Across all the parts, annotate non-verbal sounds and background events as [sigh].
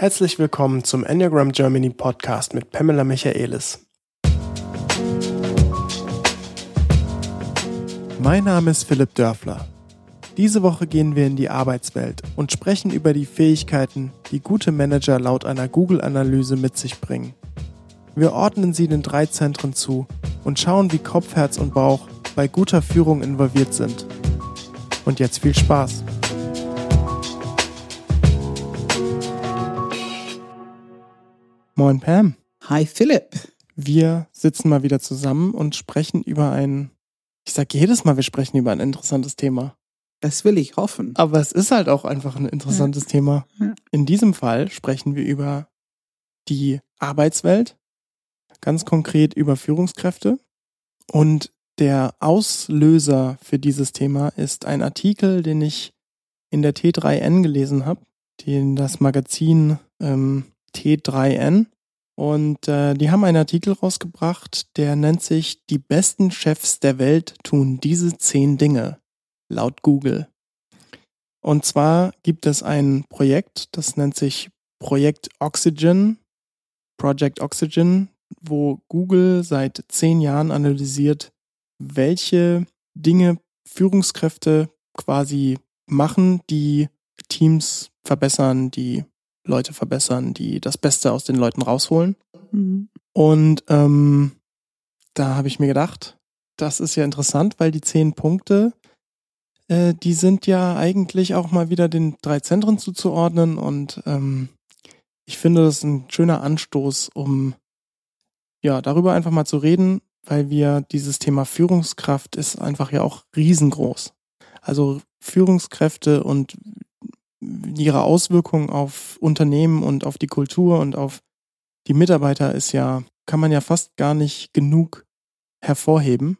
Herzlich willkommen zum Enneagram Germany Podcast mit Pamela Michaelis. Mein Name ist Philipp Dörfler. Diese Woche gehen wir in die Arbeitswelt und sprechen über die Fähigkeiten, die gute Manager laut einer Google-Analyse mit sich bringen. Wir ordnen sie den drei Zentren zu und schauen, wie Kopf, Herz und Bauch bei guter Führung involviert sind. Und jetzt viel Spaß! Moin Pam. Hi Philipp. Wir sitzen mal wieder zusammen und sprechen über ein, ich sage jedes Mal, wir sprechen über ein interessantes Thema. Das will ich hoffen. Aber es ist halt auch einfach ein interessantes ja. Thema. Ja. In diesem Fall sprechen wir über die Arbeitswelt, ganz konkret über Führungskräfte. Und der Auslöser für dieses Thema ist ein Artikel, den ich in der T3N gelesen habe, den das Magazin ähm, T3N. Und äh, die haben einen Artikel rausgebracht, der nennt sich Die besten Chefs der Welt tun diese zehn Dinge, laut Google. Und zwar gibt es ein Projekt, das nennt sich Projekt Oxygen, Project Oxygen, wo Google seit zehn Jahren analysiert, welche Dinge Führungskräfte quasi machen, die Teams verbessern, die Leute verbessern, die das Beste aus den Leuten rausholen. Mhm. Und ähm, da habe ich mir gedacht, das ist ja interessant, weil die zehn Punkte, äh, die sind ja eigentlich auch mal wieder den drei Zentren zuzuordnen. Und ähm, ich finde, das ist ein schöner Anstoß, um ja darüber einfach mal zu reden, weil wir dieses Thema Führungskraft ist einfach ja auch riesengroß. Also Führungskräfte und ihre Auswirkungen auf Unternehmen und auf die Kultur und auf die Mitarbeiter ist ja, kann man ja fast gar nicht genug hervorheben.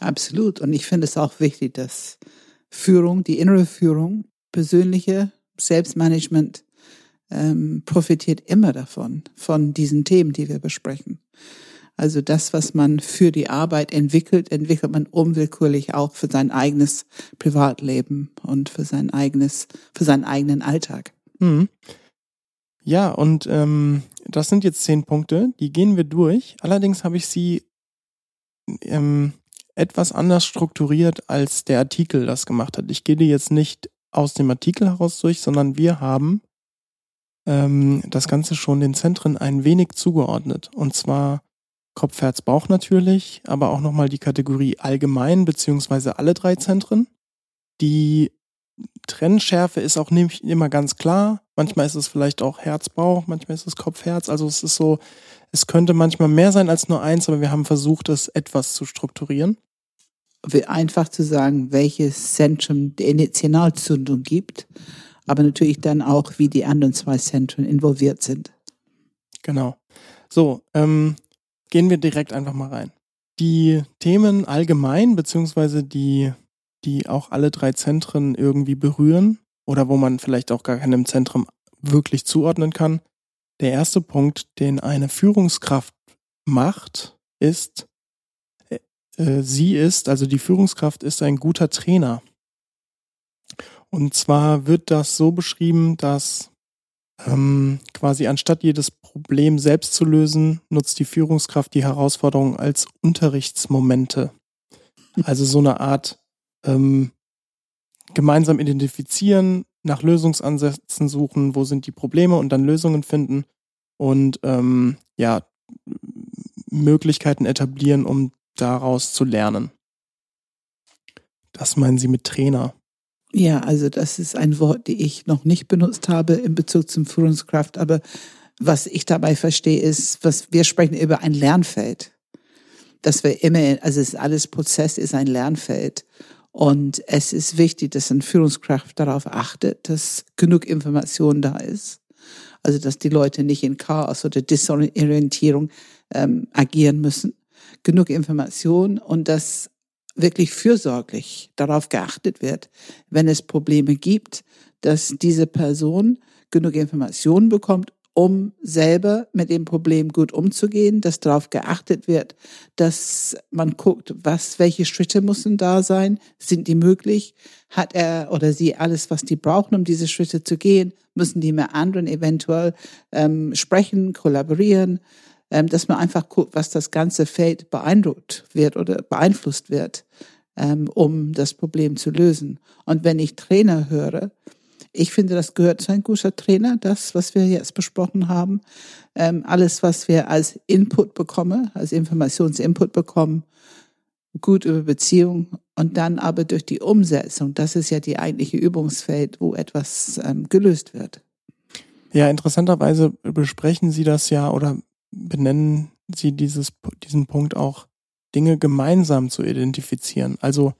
Absolut. Und ich finde es auch wichtig, dass Führung, die innere Führung, persönliche Selbstmanagement ähm, profitiert immer davon, von diesen Themen, die wir besprechen. Also das, was man für die Arbeit entwickelt, entwickelt man unwillkürlich auch für sein eigenes Privatleben und für sein eigenes, für seinen eigenen Alltag. Mhm. Ja, und ähm, das sind jetzt zehn Punkte, die gehen wir durch. Allerdings habe ich sie ähm, etwas anders strukturiert, als der Artikel das gemacht hat. Ich gehe die jetzt nicht aus dem Artikel heraus durch, sondern wir haben ähm, das Ganze schon den Zentren ein wenig zugeordnet. Und zwar Kopf, Herz, Bauch natürlich, aber auch nochmal die Kategorie allgemein beziehungsweise alle drei Zentren. Die Trennschärfe ist auch nicht immer ganz klar. Manchmal ist es vielleicht auch Herz, Bauch, manchmal ist es Kopf, Herz. Also es ist so, es könnte manchmal mehr sein als nur eins, aber wir haben versucht, es etwas zu strukturieren. Einfach zu sagen, welches Zentrum die Initialzündung gibt, aber natürlich dann auch, wie die anderen zwei Zentren involviert sind. Genau. So, ähm, gehen wir direkt einfach mal rein. Die Themen allgemein, beziehungsweise die, die auch alle drei Zentren irgendwie berühren oder wo man vielleicht auch gar keinem Zentrum wirklich zuordnen kann. Der erste Punkt, den eine Führungskraft macht, ist, äh, äh sie ist, also die Führungskraft ist ein guter Trainer. Und zwar wird das so beschrieben, dass ähm, quasi anstatt jedes Problem selbst zu lösen, nutzt die Führungskraft die Herausforderung als Unterrichtsmomente. Also so eine Art ähm, gemeinsam identifizieren, nach Lösungsansätzen suchen, wo sind die Probleme und dann Lösungen finden und ähm, ja, Möglichkeiten etablieren, um daraus zu lernen. Das meinen Sie mit Trainer? Ja, also das ist ein Wort, die ich noch nicht benutzt habe in Bezug zum Führungskraft, aber was ich dabei verstehe, ist, was wir sprechen über ein Lernfeld. Dass wir immer, also es ist alles Prozess ist ein Lernfeld. Und es ist wichtig, dass eine Führungskraft darauf achtet, dass genug Information da ist. Also, dass die Leute nicht in Chaos oder Disorientierung ähm, agieren müssen. Genug Information und dass wirklich fürsorglich darauf geachtet wird, wenn es Probleme gibt, dass diese Person genug Informationen bekommt um selber mit dem Problem gut umzugehen, dass darauf geachtet wird, dass man guckt, was, welche Schritte müssen da sein, sind die möglich, hat er oder sie alles, was die brauchen, um diese Schritte zu gehen, müssen die mit anderen eventuell ähm, sprechen, kollaborieren, dass man einfach guckt, was das ganze Feld beeindruckt wird oder beeinflusst wird, ähm, um das Problem zu lösen. Und wenn ich Trainer höre, ich finde, das gehört zu ein guter Trainer, das, was wir jetzt besprochen haben. Ähm, alles, was wir als Input bekommen, als Informationsinput bekommen, gut über Beziehung und dann aber durch die Umsetzung, das ist ja die eigentliche Übungsfeld, wo etwas ähm, gelöst wird. Ja, interessanterweise besprechen Sie das ja oder benennen Sie dieses, diesen Punkt auch, Dinge gemeinsam zu identifizieren. Also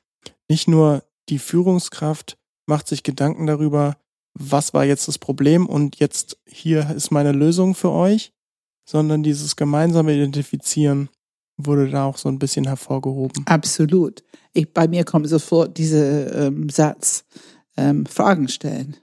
nicht nur die Führungskraft macht sich Gedanken darüber, was war jetzt das Problem und jetzt hier ist meine Lösung für euch, sondern dieses gemeinsame Identifizieren wurde da auch so ein bisschen hervorgehoben. Absolut. Ich, bei mir kommt sofort dieser ähm, Satz, ähm, Fragen stellen.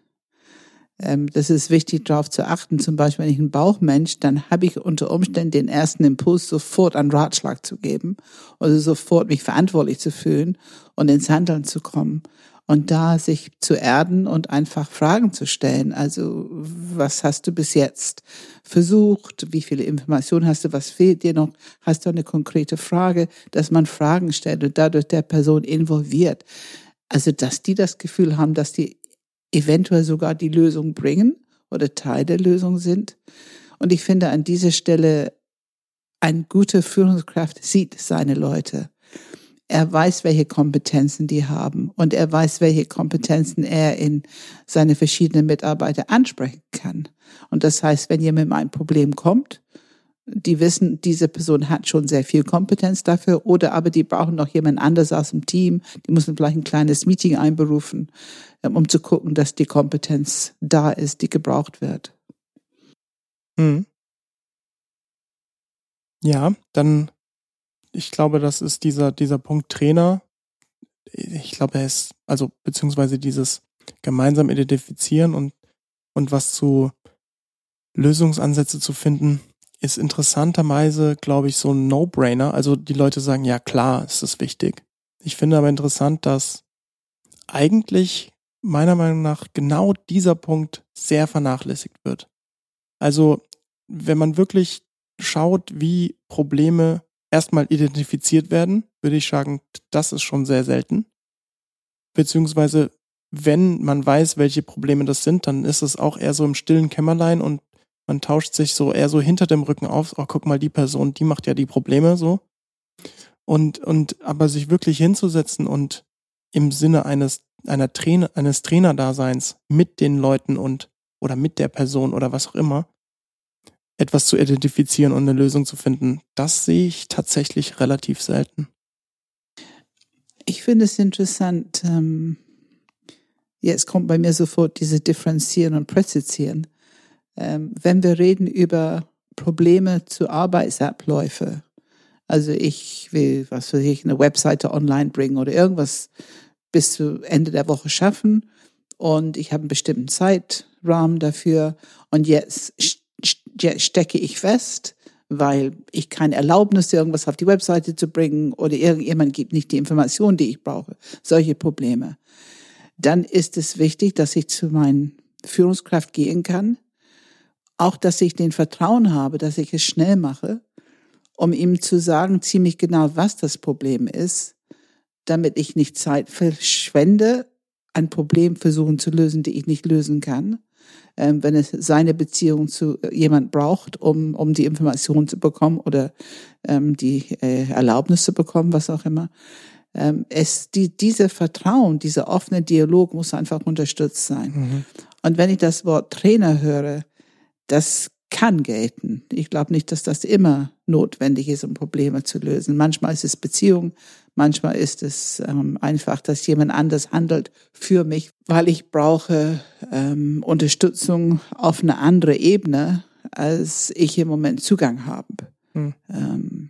Ähm, das ist wichtig, darauf zu achten. Zum Beispiel, wenn ich ein Bauchmensch, dann habe ich unter Umständen den ersten Impuls, sofort einen Ratschlag zu geben oder sofort mich verantwortlich zu fühlen und ins Handeln zu kommen und da sich zu erden und einfach Fragen zu stellen. Also, was hast du bis jetzt versucht? Wie viele Informationen hast du? Was fehlt dir noch? Hast du eine konkrete Frage, dass man Fragen stellt und dadurch der Person involviert? Also, dass die das Gefühl haben, dass die eventuell sogar die Lösung bringen oder Teil der Lösung sind. Und ich finde an dieser Stelle, ein guter Führungskraft sieht seine Leute er weiß, welche Kompetenzen die haben und er weiß, welche Kompetenzen er in seine verschiedenen Mitarbeiter ansprechen kann. Und das heißt, wenn jemand mit einem Problem kommt, die wissen, diese Person hat schon sehr viel Kompetenz dafür oder aber die brauchen noch jemand anders aus dem Team, die müssen vielleicht ein kleines Meeting einberufen, ähm, um zu gucken, dass die Kompetenz da ist, die gebraucht wird. Hm. Ja, dann ich glaube, das ist dieser, dieser Punkt Trainer. Ich glaube, er ist, also, beziehungsweise dieses gemeinsam identifizieren und, und was zu Lösungsansätze zu finden, ist interessanterweise, glaube ich, so ein No-Brainer. Also die Leute sagen, ja klar, ist es wichtig. Ich finde aber interessant, dass eigentlich meiner Meinung nach genau dieser Punkt sehr vernachlässigt wird. Also wenn man wirklich schaut, wie Probleme erstmal identifiziert werden, würde ich sagen, das ist schon sehr selten. Beziehungsweise, wenn man weiß, welche Probleme das sind, dann ist es auch eher so im stillen Kämmerlein und man tauscht sich so eher so hinter dem Rücken auf, oh, guck mal, die Person, die macht ja die Probleme so. Und, und aber sich wirklich hinzusetzen und im Sinne eines, einer Trainer, eines Trainerdaseins mit den Leuten und oder mit der Person oder was auch immer, etwas zu identifizieren und eine Lösung zu finden, das sehe ich tatsächlich relativ selten. Ich finde es interessant. Ähm, jetzt kommt bei mir sofort diese Differenzieren und Präzisieren. Ähm, wenn wir reden über Probleme zu Arbeitsabläufe, also ich will, was weiß ich, eine Webseite online bringen oder irgendwas bis zu Ende der Woche schaffen und ich habe einen bestimmten Zeitrahmen dafür und jetzt stecke ich fest, weil ich keine Erlaubnis, irgendwas auf die Webseite zu bringen oder irgendjemand gibt nicht die Informationen, die ich brauche. Solche Probleme. Dann ist es wichtig, dass ich zu meinen Führungskraft gehen kann. Auch, dass ich den Vertrauen habe, dass ich es schnell mache, um ihm zu sagen, ziemlich genau, was das Problem ist, damit ich nicht Zeit verschwende, ein Problem versuchen zu lösen, die ich nicht lösen kann ähm, wenn es seine Beziehung zu äh, jemand braucht, um, um die Information zu bekommen oder ähm, die äh, Erlaubnis zu bekommen, was auch immer. Ähm, es, die, diese Vertrauen, dieser offene Dialog muss einfach unterstützt sein. Mhm. Und wenn ich das Wort Trainer höre, das kann gelten. Ich glaube nicht, dass das immer notwendig ist, um Probleme zu lösen. Manchmal ist es Beziehung, manchmal ist es ähm, einfach, dass jemand anders handelt für mich, weil ich brauche ähm, Unterstützung auf eine andere Ebene, als ich im Moment Zugang habe. Hm. Ähm,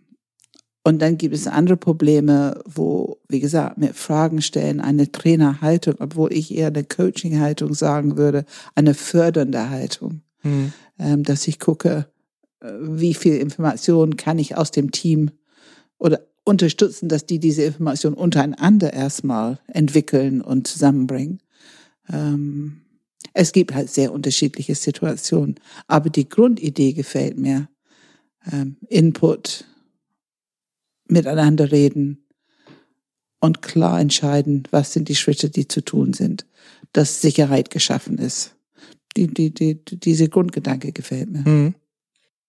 und dann gibt es andere Probleme, wo, wie gesagt, mit Fragen stellen, eine Trainerhaltung, obwohl ich eher eine Coaching-Haltung sagen würde, eine fördernde Haltung. Mhm. ähm, dass ich gucke, äh, wie viel Information kann ich aus dem Team oder unterstützen, dass die diese Information untereinander erstmal entwickeln und zusammenbringen. Ähm, es gibt halt sehr unterschiedliche Situationen, aber die Grundidee gefällt mir. Ähm, Input, miteinander reden und klar entscheiden, was sind die Schritte, die zu tun sind, dass Sicherheit geschaffen ist. Die, die, die, diese Grundgedanke gefällt mir. Mhm.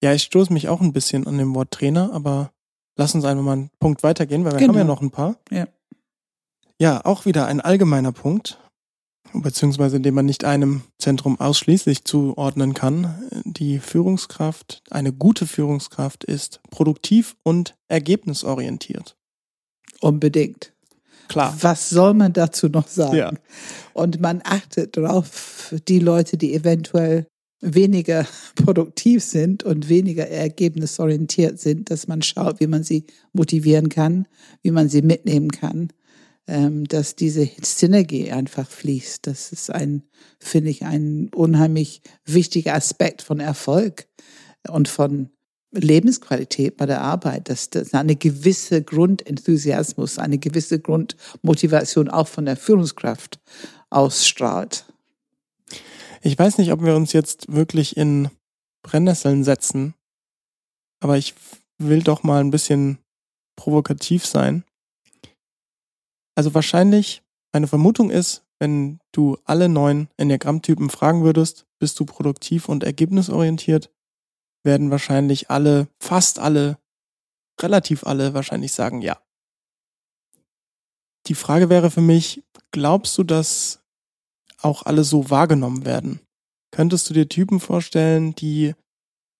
Ja, ich stoße mich auch ein bisschen an dem Wort Trainer, aber lass uns einfach mal einen Punkt weitergehen, weil wir genau. haben ja noch ein paar. Ja. Ja, auch wieder ein allgemeiner Punkt, beziehungsweise den man nicht einem Zentrum ausschließlich zuordnen kann. Die Führungskraft, eine gute Führungskraft ist produktiv und ergebnisorientiert. Unbedingt. Klar. Was soll man dazu noch sagen? Ja. Und man achtet darauf, die Leute, die eventuell weniger [laughs] produktiv sind und weniger ergebnisorientiert sind, dass man schaut, wie man sie motivieren kann, wie man sie mitnehmen kann, ähm, dass diese Synergie einfach fließt. Das ist ein, finde ich, ein unheimlich wichtiger Aspekt von Erfolg und von Lebensqualität bei der Arbeit, dass das eine gewisse Grundenthusiasmus, eine gewisse Grundmotivation auch von der Führungskraft ausstrahlt. Ich weiß nicht, ob wir uns jetzt wirklich in Brennnesseln setzen, aber ich will doch mal ein bisschen provokativ sein. Also wahrscheinlich, meine Vermutung ist, wenn du alle neun Enneagrammtypen fragen würdest, bist du produktiv und ergebnisorientiert, werden wahrscheinlich alle, fast alle, relativ alle wahrscheinlich sagen ja. Die Frage wäre für mich, glaubst du, dass auch alle so wahrgenommen werden. Könntest du dir Typen vorstellen, die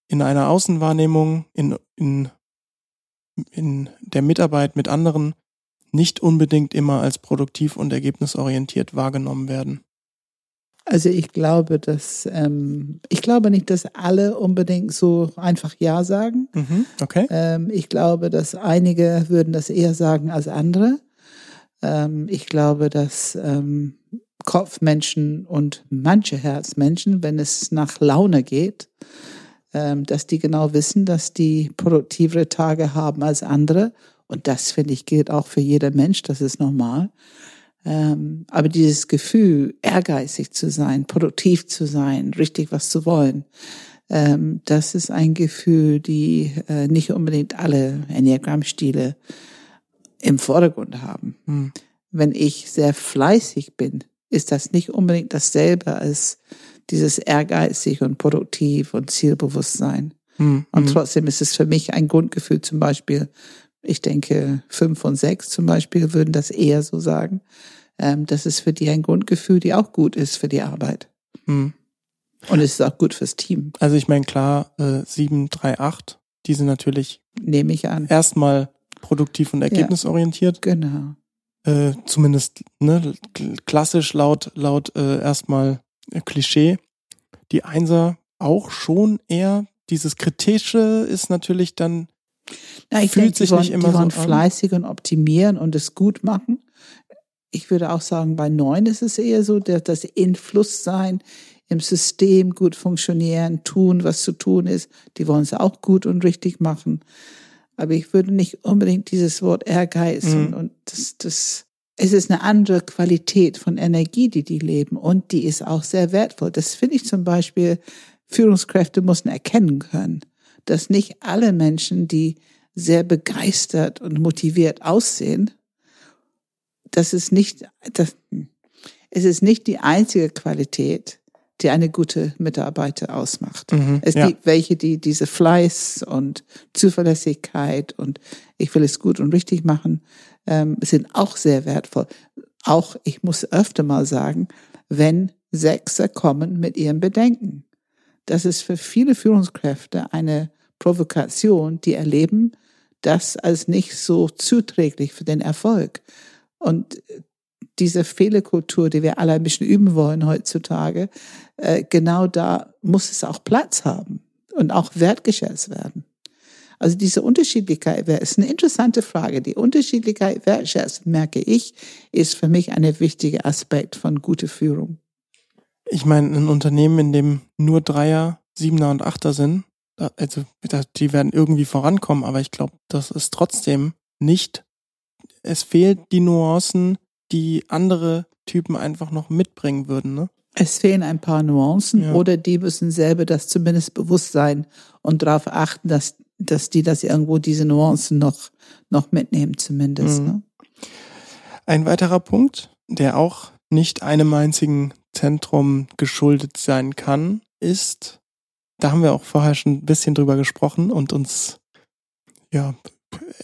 in einer Außenwahrnehmung, in, in, in der Mitarbeit mit anderen nicht unbedingt immer als produktiv und ergebnisorientiert wahrgenommen werden? Also ich glaube, dass ähm, ich glaube nicht, dass alle unbedingt so einfach Ja sagen. Mhm, okay. Ähm, ich glaube, dass einige würden das eher sagen als andere. Ähm, ich glaube, dass ähm, Kopfmenschen und manche Herzmenschen, wenn es nach Laune geht, ähm, dass die genau wissen, dass die produktivere Tage haben als andere. Und das, finde ich, gilt auch für jeder Mensch, das ist normal. Ähm, aber dieses Gefühl, ehrgeizig zu sein, produktiv zu sein, richtig was zu wollen, ähm, das ist ein Gefühl, die äh, nicht unbedingt alle Enneagramm-Stile im Vordergrund haben. Hm. Wenn ich sehr fleißig bin, ist das nicht unbedingt dasselbe als dieses ehrgeizig und produktiv und Zielbewusstsein. Mhm. Und hm. trotzdem ist es für mich ein Grundgefühl, zum Beispiel, ich denke, fünf und sechs zum Beispiel würden das eher so sagen. Ähm, das ist für die ein Grundgefühl, die auch gut ist für die Arbeit. Mhm. Und es ist auch gut fürs Team. Also ich meine, klar, äh, 7, 3, 8, die sind natürlich nehme ich an. Erstmal produktiv und ergebnisorientiert. Ja, genau äh, zumindest ne, klassisch laut, laut äh, erstmal äh, Klischee. Die Einser auch schon eher. Dieses Kritische ist natürlich dann Na, ich fühlt denke, sich wollen, nicht immer die wollen so fleißig und optimieren und es gut machen. Ich würde auch sagen, bei neun ist es eher so, dass das Influss sein im System gut funktionieren, tun, was zu tun ist. Die wollen es auch gut und richtig machen. Aber ich würde nicht unbedingt dieses Wort Ehrgeiz mhm. und, und das, das, es ist eine andere Qualität von Energie, die die leben und die ist auch sehr wertvoll. Das finde ich zum Beispiel, Führungskräfte müssen erkennen können, dass nicht alle Menschen, die sehr begeistert und motiviert aussehen, das ist nicht, das, es ist nicht die einzige Qualität, die eine gute Mitarbeiter ausmacht. Mhm, es ja. gibt welche, die diese Fleiß und Zuverlässigkeit und ich will es gut und richtig machen, ähm, sind auch sehr wertvoll. Auch, ich muss öfter mal sagen, wenn Sechser kommen mit ihren Bedenken. Das ist für viele Führungskräfte eine Provokation, die erleben das als nicht so zuträglich für den Erfolg. Und diese Fehlerkultur, die wir alle ein bisschen üben wollen heutzutage, äh, genau da muss es auch Platz haben und auch wertgeschätzt werden. Also diese Unterschiedlichkeit ist eine interessante Frage. Die Unterschiedlichkeit wertschätzen, merke ich, ist für mich ein wichtiger Aspekt von guter Führung. Ich meine, ein Unternehmen, in dem nur Dreier Siebener und Achter sind, also die werden irgendwie vorankommen, aber ich glaube, das ist trotzdem nicht, es fehlt die Nuancen, die andere Typen einfach noch mitbringen würden, ne? Es fehlen ein paar Nuancen ja. oder die müssen selber das zumindest bewusst sein und darauf achten, dass, dass die das irgendwo diese Nuancen noch, noch mitnehmen zumindest. Mhm. Ne? Ein weiterer Punkt, der auch nicht einem einzigen Zentrum geschuldet sein kann, ist, da haben wir auch vorher schon ein bisschen drüber gesprochen und uns ja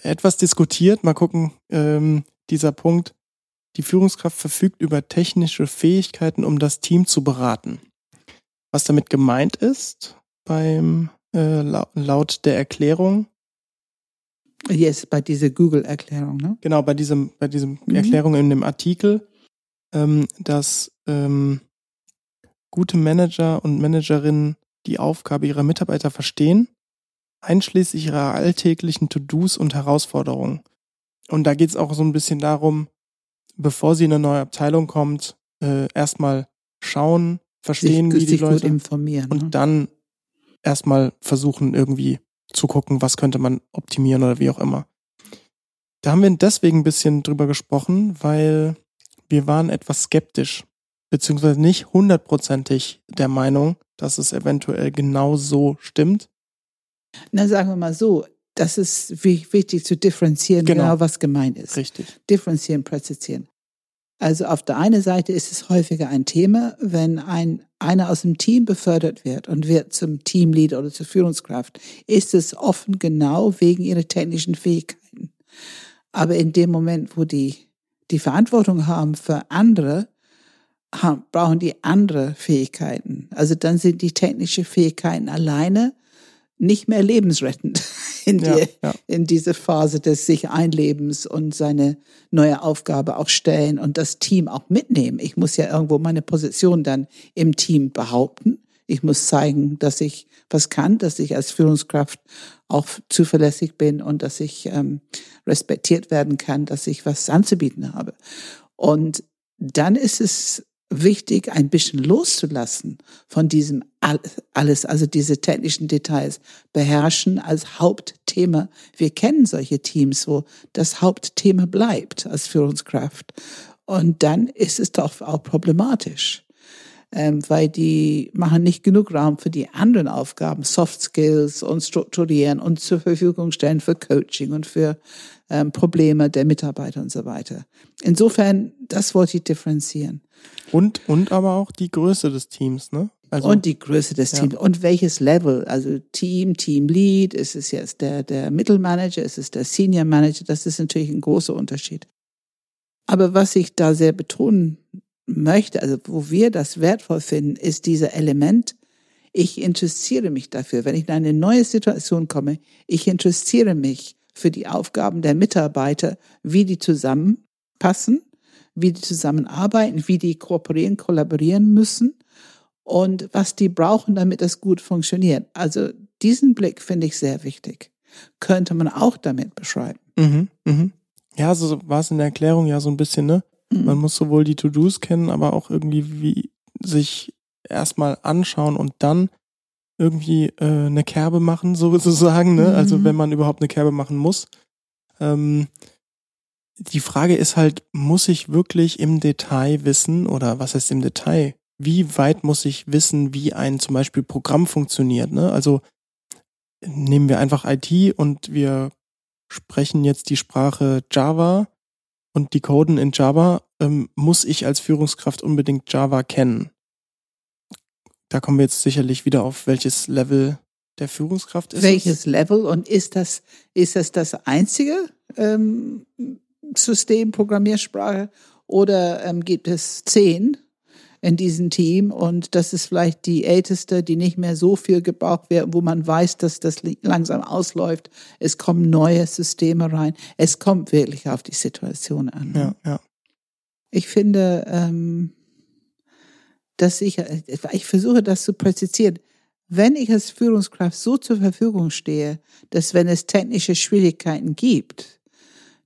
etwas diskutiert. Mal gucken, ähm, dieser Punkt, die Führungskraft verfügt über technische Fähigkeiten, um das Team zu beraten. Was damit gemeint ist, beim äh, laut der Erklärung. Yes, bei dieser Google-Erklärung, ne? Genau, bei diesem, bei diesem mhm. Erklärung in dem Artikel, ähm, dass ähm, gute Manager und Managerinnen die Aufgabe ihrer Mitarbeiter verstehen, einschließlich ihrer alltäglichen To-Dos und Herausforderungen. Und da geht es auch so ein bisschen darum, bevor sie in eine neue Abteilung kommt, äh, erstmal schauen, verstehen, sich, wie die Leute informieren und ne? dann erstmal versuchen irgendwie zu gucken, was könnte man optimieren oder wie auch immer. Da haben wir deswegen ein bisschen drüber gesprochen, weil wir waren etwas skeptisch, beziehungsweise nicht hundertprozentig der Meinung, dass es eventuell genau so stimmt. Na, sagen wir mal so, das ist wichtig zu differenzieren, genau, genau was gemeint ist. Richtig. Differenzieren, präzisieren. Also auf der einen Seite ist es häufiger ein Thema, wenn ein, einer aus dem Team befördert wird und wird zum Teamlead oder zur Führungskraft, ist es offen genau wegen ihrer technischen Fähigkeiten. Aber in dem Moment, wo die die Verantwortung haben für andere, haben, brauchen die andere Fähigkeiten. Also dann sind die technischen Fähigkeiten alleine nicht mehr lebensrettend [laughs] in, die, ja, ja. in diese Phase des sich Einlebens und seine neue Aufgabe auch stellen und das Team auch mitnehmen. Ich muss ja irgendwo meine Position dann im Team behaupten. Ich muss zeigen, dass ich was kann, dass ich als Führungskraft auch zuverlässig bin und dass ich ähm, respektiert werden kann, dass ich was anzubieten habe. Und dann ist es wichtig, ein bisschen loszulassen von diesem alles, also diese technischen Details, beherrschen als Hauptthema. Wir kennen solche Teams, wo das Hauptthema bleibt als Führungskraft. Und dann ist es doch auch problematisch, ähm, weil die machen nicht genug Raum für die anderen Aufgaben, Soft Skills und strukturieren und zur Verfügung stellen für Coaching und für ähm, Probleme der Mitarbeiter und so weiter. Insofern, das wollte ich differenzieren. Und, und aber auch die Größe des Teams, ne? Also, und die Größe des ja. Teams und welches Level, also Team, Team Lead, ist es jetzt der, der Mittelmanager, ist es der Senior Manager, das ist natürlich ein großer Unterschied. Aber was ich da sehr betonen möchte, also wo wir das wertvoll finden, ist dieser Element, ich interessiere mich dafür. Wenn ich in eine neue Situation komme, ich interessiere mich für die Aufgaben der Mitarbeiter, wie die zusammenpassen, wie die zusammenarbeiten, wie die kooperieren, kollaborieren müssen und was die brauchen, damit das gut funktioniert. Also diesen Blick finde ich sehr wichtig. Könnte man auch damit beschreiben. Mhm, mhm. Ja, so war es in der Erklärung ja so ein bisschen, ne? Mhm. Man muss sowohl die To-Dos kennen, aber auch irgendwie wie sich erstmal anschauen und dann irgendwie äh, eine Kerbe machen, [laughs] sozusagen, ne? Also mhm. Also wenn man überhaupt eine Kerbe machen muss. Ähm, die Frage ist halt, muss ich wirklich im Detail wissen oder was heißt im Detail? Wie weit muss ich wissen, wie ein zum Beispiel Programm funktioniert? Ne? Also nehmen wir einfach IT und wir sprechen jetzt die Sprache Java und die Coden in Java, ähm, muss ich als Führungskraft unbedingt Java kennen. Da kommen wir jetzt sicherlich wieder auf welches Level der Führungskraft ist. Welches es? Level und ist das, ist das das einzige ähm, System, Programmiersprache oder ähm, gibt es zehn in diesem Team und das ist vielleicht die älteste, die nicht mehr so viel gebraucht wird, wo man weiß, dass das langsam ausläuft. Es kommen neue Systeme rein. Es kommt wirklich auf die Situation an. Ja, ja. Ich finde, ähm, dass ich, ich versuche das zu präzisieren. Wenn ich als Führungskraft so zur Verfügung stehe, dass wenn es technische Schwierigkeiten gibt,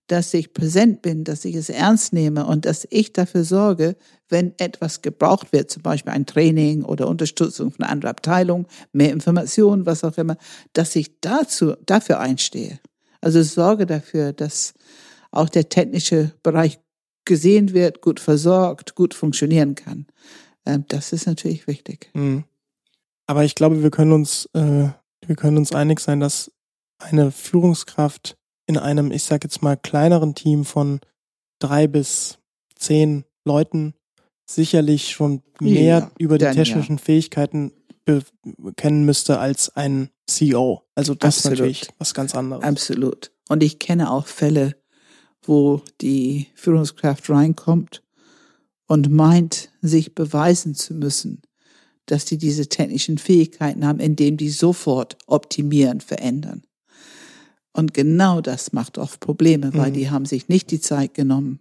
dass ich präsent bin, dass ich es ernst nehme und dass ich dafür sorge, wenn etwas gebraucht wird, zum Beispiel ein Training oder Unterstützung von einer anderen Abteilung, mehr Informationen, was auch immer, dass ich dazu, dafür einstehe. Also sorge dafür, dass auch der technische Bereich gesehen wird, gut versorgt, gut funktionieren kann. Ähm, das ist natürlich wichtig. Mhm. Aber ich glaube, wir können uns, äh, wir können uns einig sein, dass eine Führungskraft in einem, ich sag jetzt mal, kleineren Team von drei bis zehn Leuten sicherlich schon mehr ja, über die technischen ja. Fähigkeiten kennen müsste als ein CEO. Also das Absolut. ist natürlich was ganz anderes. Absolut. Und ich kenne auch Fälle, wo die Führungskraft reinkommt und meint, sich beweisen zu müssen, dass die diese technischen Fähigkeiten haben, indem die sofort optimieren, verändern. Und genau das macht oft Probleme, weil mhm. die haben sich nicht die Zeit genommen,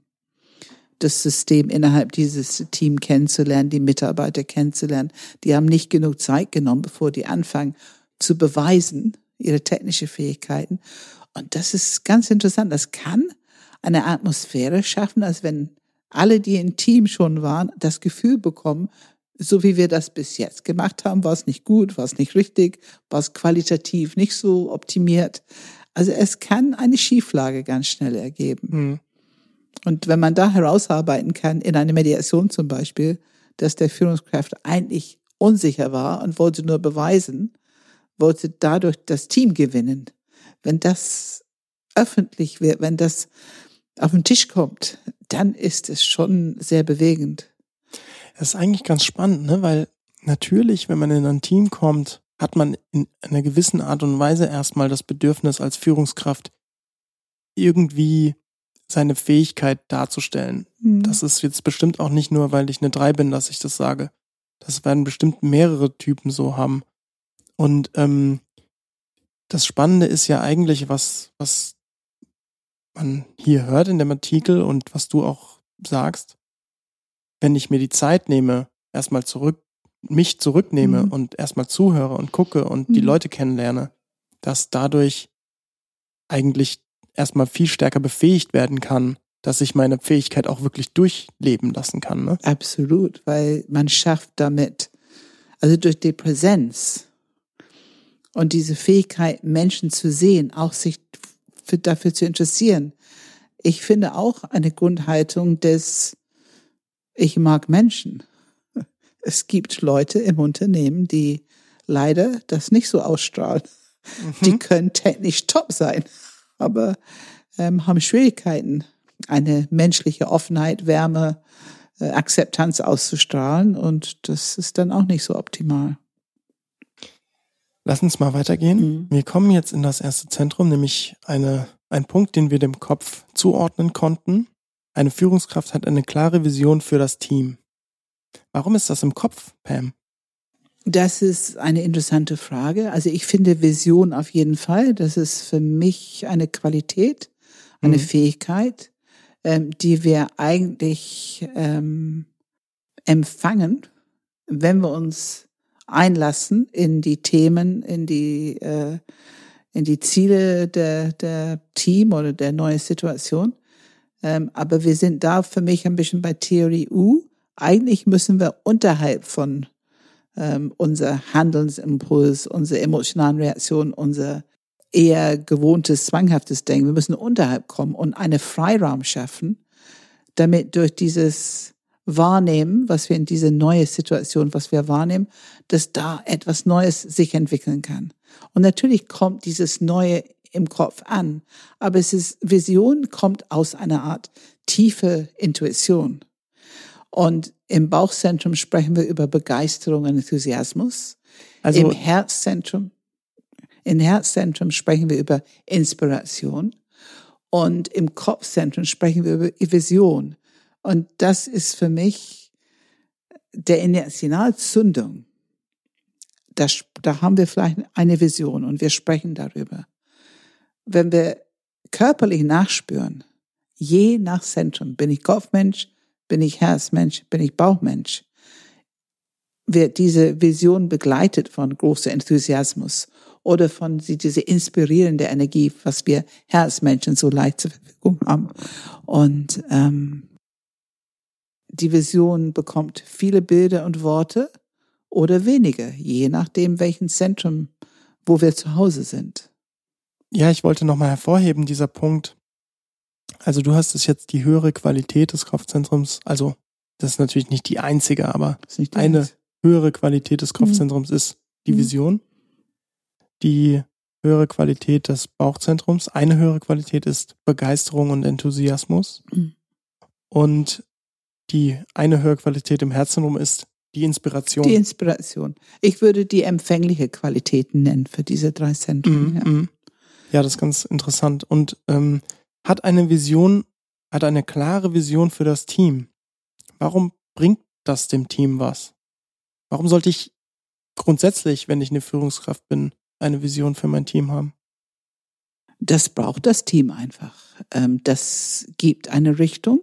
das System innerhalb dieses Team kennenzulernen, die Mitarbeiter kennenzulernen. Die haben nicht genug Zeit genommen, bevor die anfangen zu beweisen, ihre technische Fähigkeiten. Und das ist ganz interessant. Das kann eine Atmosphäre schaffen, als wenn alle, die im Team schon waren, das Gefühl bekommen, so wie wir das bis jetzt gemacht haben, war es nicht gut, war es nicht richtig, war es qualitativ nicht so optimiert. Also es kann eine Schieflage ganz schnell ergeben. Mhm. Und wenn man da herausarbeiten kann, in einer Mediation zum Beispiel, dass der Führungskraft eigentlich unsicher war und wollte nur beweisen, wollte dadurch das Team gewinnen. Wenn das öffentlich wird, wenn das auf den Tisch kommt, dann ist es schon sehr bewegend. Das ist eigentlich ganz spannend, ne? weil natürlich, wenn man in ein Team kommt, hat man in einer gewissen Art und Weise erstmal das Bedürfnis als Führungskraft irgendwie seine Fähigkeit darzustellen. Mhm. Das ist jetzt bestimmt auch nicht nur, weil ich eine Drei bin, dass ich das sage. Das werden bestimmt mehrere Typen so haben. Und ähm, das Spannende ist ja eigentlich, was, was man hier hört in dem Artikel und was du auch sagst, wenn ich mir die Zeit nehme, erstmal zurück mich zurücknehme mhm. und erstmal zuhöre und gucke und mhm. die Leute kennenlerne, dass dadurch eigentlich erstmal viel stärker befähigt werden kann, dass ich meine Fähigkeit auch wirklich durchleben lassen kann. Ne? Absolut, weil man schafft damit, also durch die Präsenz und diese Fähigkeit, Menschen zu sehen, auch sich für, dafür zu interessieren. Ich finde auch eine Grundhaltung des, ich mag Menschen es gibt Leute im Unternehmen, die leider das nicht so ausstrahlen. Mhm. Die können technisch top sein, aber ähm, haben Schwierigkeiten, eine menschliche Offenheit, Wärme, äh, Akzeptanz auszustrahlen und das ist dann auch nicht so optimal. Lass uns mal weitergehen. Mhm. Wir kommen jetzt in das erste Zentrum, nämlich eine, ein Punkt, den wir dem Kopf zuordnen konnten. Eine Führungskraft hat eine klare Vision für das Team. Warum ist das im Kopf, Pam? Das ist eine interessante Frage. Also ich finde Vision auf jeden Fall. Das ist für mich eine Qualität, eine mhm. Fähigkeit, ähm, die wir eigentlich ähm, empfangen, wenn wir uns einlassen in die Themen, in die äh, in die Ziele der, der Team oder der neuen Situation. Ähm, aber wir sind da für mich ein bisschen bei Theorie U eigentlich müssen wir unterhalb von ähm, unser Handelsimpuls, unsere emotionalen Reaktionen, unser eher gewohntes, zwanghaftes Denken, wir müssen unterhalb kommen und einen Freiraum schaffen, damit durch dieses Wahrnehmen, was wir in diese neue Situation, was wir wahrnehmen, dass da etwas Neues sich entwickeln kann. Und natürlich kommt dieses Neue im Kopf an, aber es ist, Vision kommt aus einer Art tiefe Intuition. Und im Bauchzentrum sprechen wir über Begeisterung und Enthusiasmus. Also im Herzzentrum, im Herzzentrum sprechen wir über Inspiration. Und im Kopfzentrum sprechen wir über Vision. Und das ist für mich der Initialzündung. Da, da haben wir vielleicht eine Vision und wir sprechen darüber. Wenn wir körperlich nachspüren, je nach Zentrum, bin ich Kopfmensch, bin ich Herzmensch? Bin ich Bauchmensch? Wird diese Vision begleitet von großer Enthusiasmus oder von diese inspirierende Energie, was wir Herzmenschen so leicht zur Verfügung haben. Und ähm, die Vision bekommt viele Bilder und Worte oder wenige, je nachdem, welchen Zentrum, wo wir zu Hause sind. Ja, ich wollte nochmal hervorheben, dieser Punkt. Also du hast es jetzt die höhere Qualität des Kopfzentrums, also das ist natürlich nicht die einzige, aber die eine einzige. höhere Qualität des Kopfzentrums mhm. ist die mhm. Vision. Die höhere Qualität des Bauchzentrums, eine höhere Qualität ist Begeisterung und Enthusiasmus. Mhm. Und die eine höhere Qualität im Herzzentrum ist die Inspiration. Die Inspiration. Ich würde die empfängliche Qualitäten nennen für diese drei Zentren. Mm, ja. Mm. ja. das ist ganz interessant. Und ähm, hat eine Vision, hat eine klare Vision für das Team. Warum bringt das dem Team was? Warum sollte ich grundsätzlich, wenn ich eine Führungskraft bin, eine Vision für mein Team haben? Das braucht das Team einfach. Ähm, das gibt eine Richtung,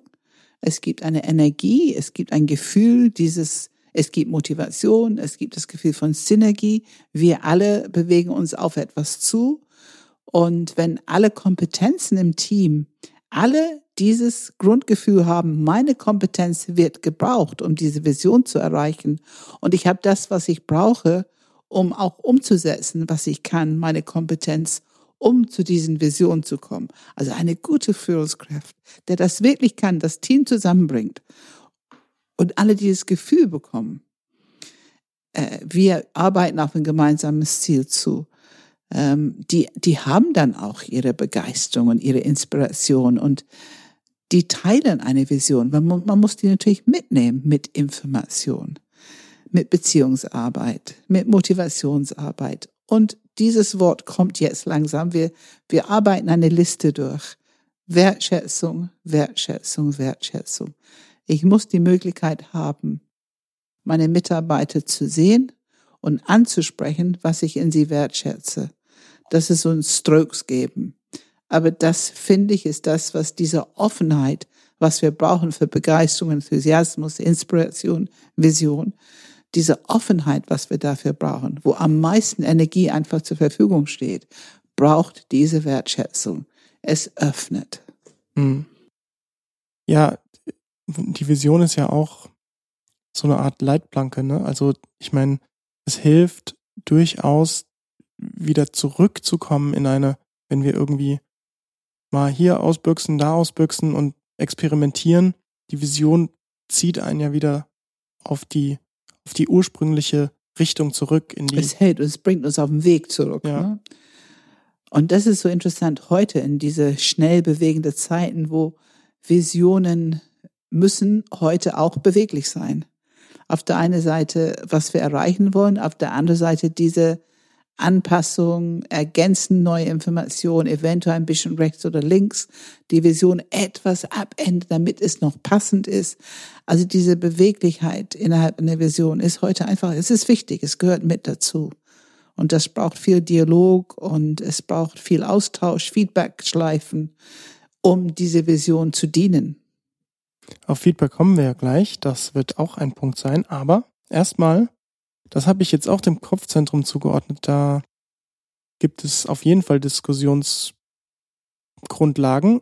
es gibt eine Energie, es gibt ein Gefühl dieses, es gibt Motivation, es gibt das Gefühl von Synergie. Wir alle bewegen uns auf etwas zu. Und wenn alle Kompetenzen im Team alle dieses Grundgefühl haben, meine Kompetenz wird gebraucht, um diese Vision zu erreichen. Und ich habe das, was ich brauche, um auch umzusetzen, was ich kann, meine Kompetenz um zu diesen Visionen zu kommen. Also eine gute Führungskraft, der das wirklich kann, das Team zusammenbringt und alle dieses Gefühl bekommen. Äh, wir arbeiten auf ein gemeinsames Ziel zu. Ähm, die, die haben dann auch ihre Begeisterung und ihre Inspiration und die teilen eine Vision. Man, man muss die natürlich mitnehmen mit Information, mit Beziehungsarbeit, mit Motivationsarbeit und dieses Wort kommt jetzt langsam. Wir, wir arbeiten eine Liste durch. Wertschätzung, Wertschätzung, Wertschätzung. Ich muss die Möglichkeit haben, meine Mitarbeiter zu sehen und anzusprechen, was ich in sie wertschätze. Das ist so ein Strokes geben. Aber das finde ich ist das, was diese Offenheit, was wir brauchen für Begeisterung, Enthusiasmus, Inspiration, Vision, diese Offenheit, was wir dafür brauchen, wo am meisten Energie einfach zur Verfügung steht, braucht diese Wertschätzung. Es öffnet. Hm. Ja, die Vision ist ja auch so eine Art Leitplanke, ne? Also ich meine, es hilft durchaus wieder zurückzukommen in eine, wenn wir irgendwie mal hier ausbüchsen, da ausbüchsen und experimentieren. Die Vision zieht einen ja wieder auf die auf die ursprüngliche Richtung zurück. In die es hält und es bringt uns auf den Weg zurück. Ja. Ne? Und das ist so interessant heute in diese schnell bewegende Zeiten, wo Visionen müssen heute auch beweglich sein. Auf der einen Seite, was wir erreichen wollen, auf der anderen Seite diese Anpassung, ergänzen neue Informationen, eventuell ein bisschen rechts oder links, die Vision etwas abändern, damit es noch passend ist. Also diese Beweglichkeit innerhalb einer Vision ist heute einfach, es ist wichtig, es gehört mit dazu. Und das braucht viel Dialog und es braucht viel Austausch, Feedback-Schleifen, um diese Vision zu dienen. Auf Feedback kommen wir ja gleich, das wird auch ein Punkt sein, aber erstmal das habe ich jetzt auch dem Kopfzentrum zugeordnet. Da gibt es auf jeden Fall Diskussionsgrundlagen.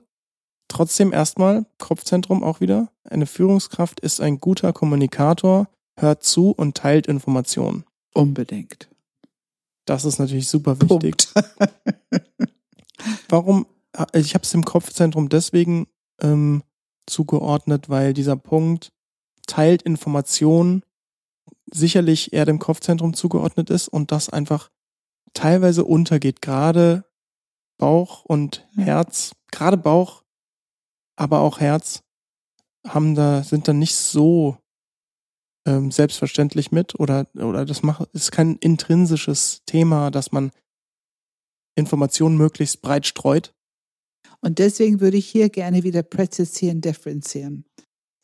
Trotzdem erstmal Kopfzentrum auch wieder. Eine Führungskraft ist ein guter Kommunikator, hört zu und teilt Informationen. Unbedingt. Das ist natürlich super wichtig. [laughs] Warum? Ich habe es dem Kopfzentrum deswegen ähm, zugeordnet, weil dieser Punkt teilt Informationen sicherlich eher dem Kopfzentrum zugeordnet ist und das einfach teilweise untergeht. Gerade Bauch und Herz, gerade Bauch, aber auch Herz haben da, sind da nicht so ähm, selbstverständlich mit oder, oder das macht, ist kein intrinsisches Thema, dass man Informationen möglichst breit streut. Und deswegen würde ich hier gerne wieder präzisieren, differenzieren.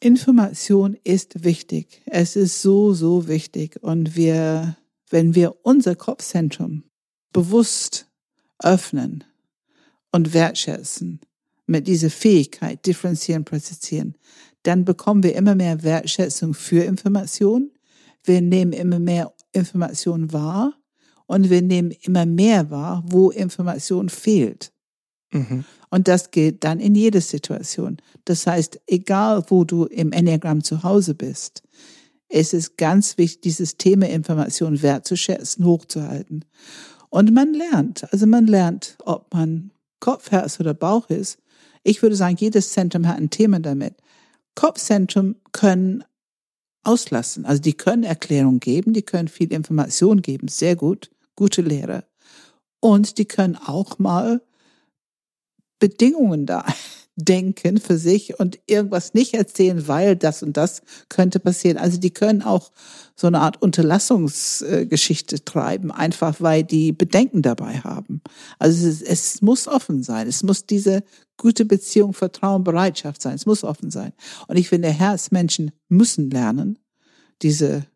Information ist wichtig. Es ist so, so wichtig. Und wir, wenn wir unser Kopfzentrum bewusst öffnen und wertschätzen mit dieser Fähigkeit, differenzieren, präzisieren, dann bekommen wir immer mehr Wertschätzung für Information. Wir nehmen immer mehr Information wahr und wir nehmen immer mehr wahr, wo Information fehlt. Mhm. Und das gilt dann in jeder Situation. Das heißt, egal wo du im Enneagramm zu Hause bist, es ist ganz wichtig, dieses Thema Information wertzuschätzen, hochzuhalten. Und man lernt, also man lernt, ob man Kopfherz oder Bauch ist. Ich würde sagen, jedes Zentrum hat ein Thema damit. Kopfzentrum können auslassen. Also die können Erklärung geben, die können viel Information geben, sehr gut, gute Lehre. Und die können auch mal Bedingungen da [laughs] denken für sich und irgendwas nicht erzählen, weil das und das könnte passieren. Also die können auch so eine Art Unterlassungsgeschichte treiben, einfach weil die Bedenken dabei haben. Also es, es muss offen sein. Es muss diese gute Beziehung, Vertrauen, Bereitschaft sein. Es muss offen sein. Und ich finde, Herzmenschen müssen lernen, diese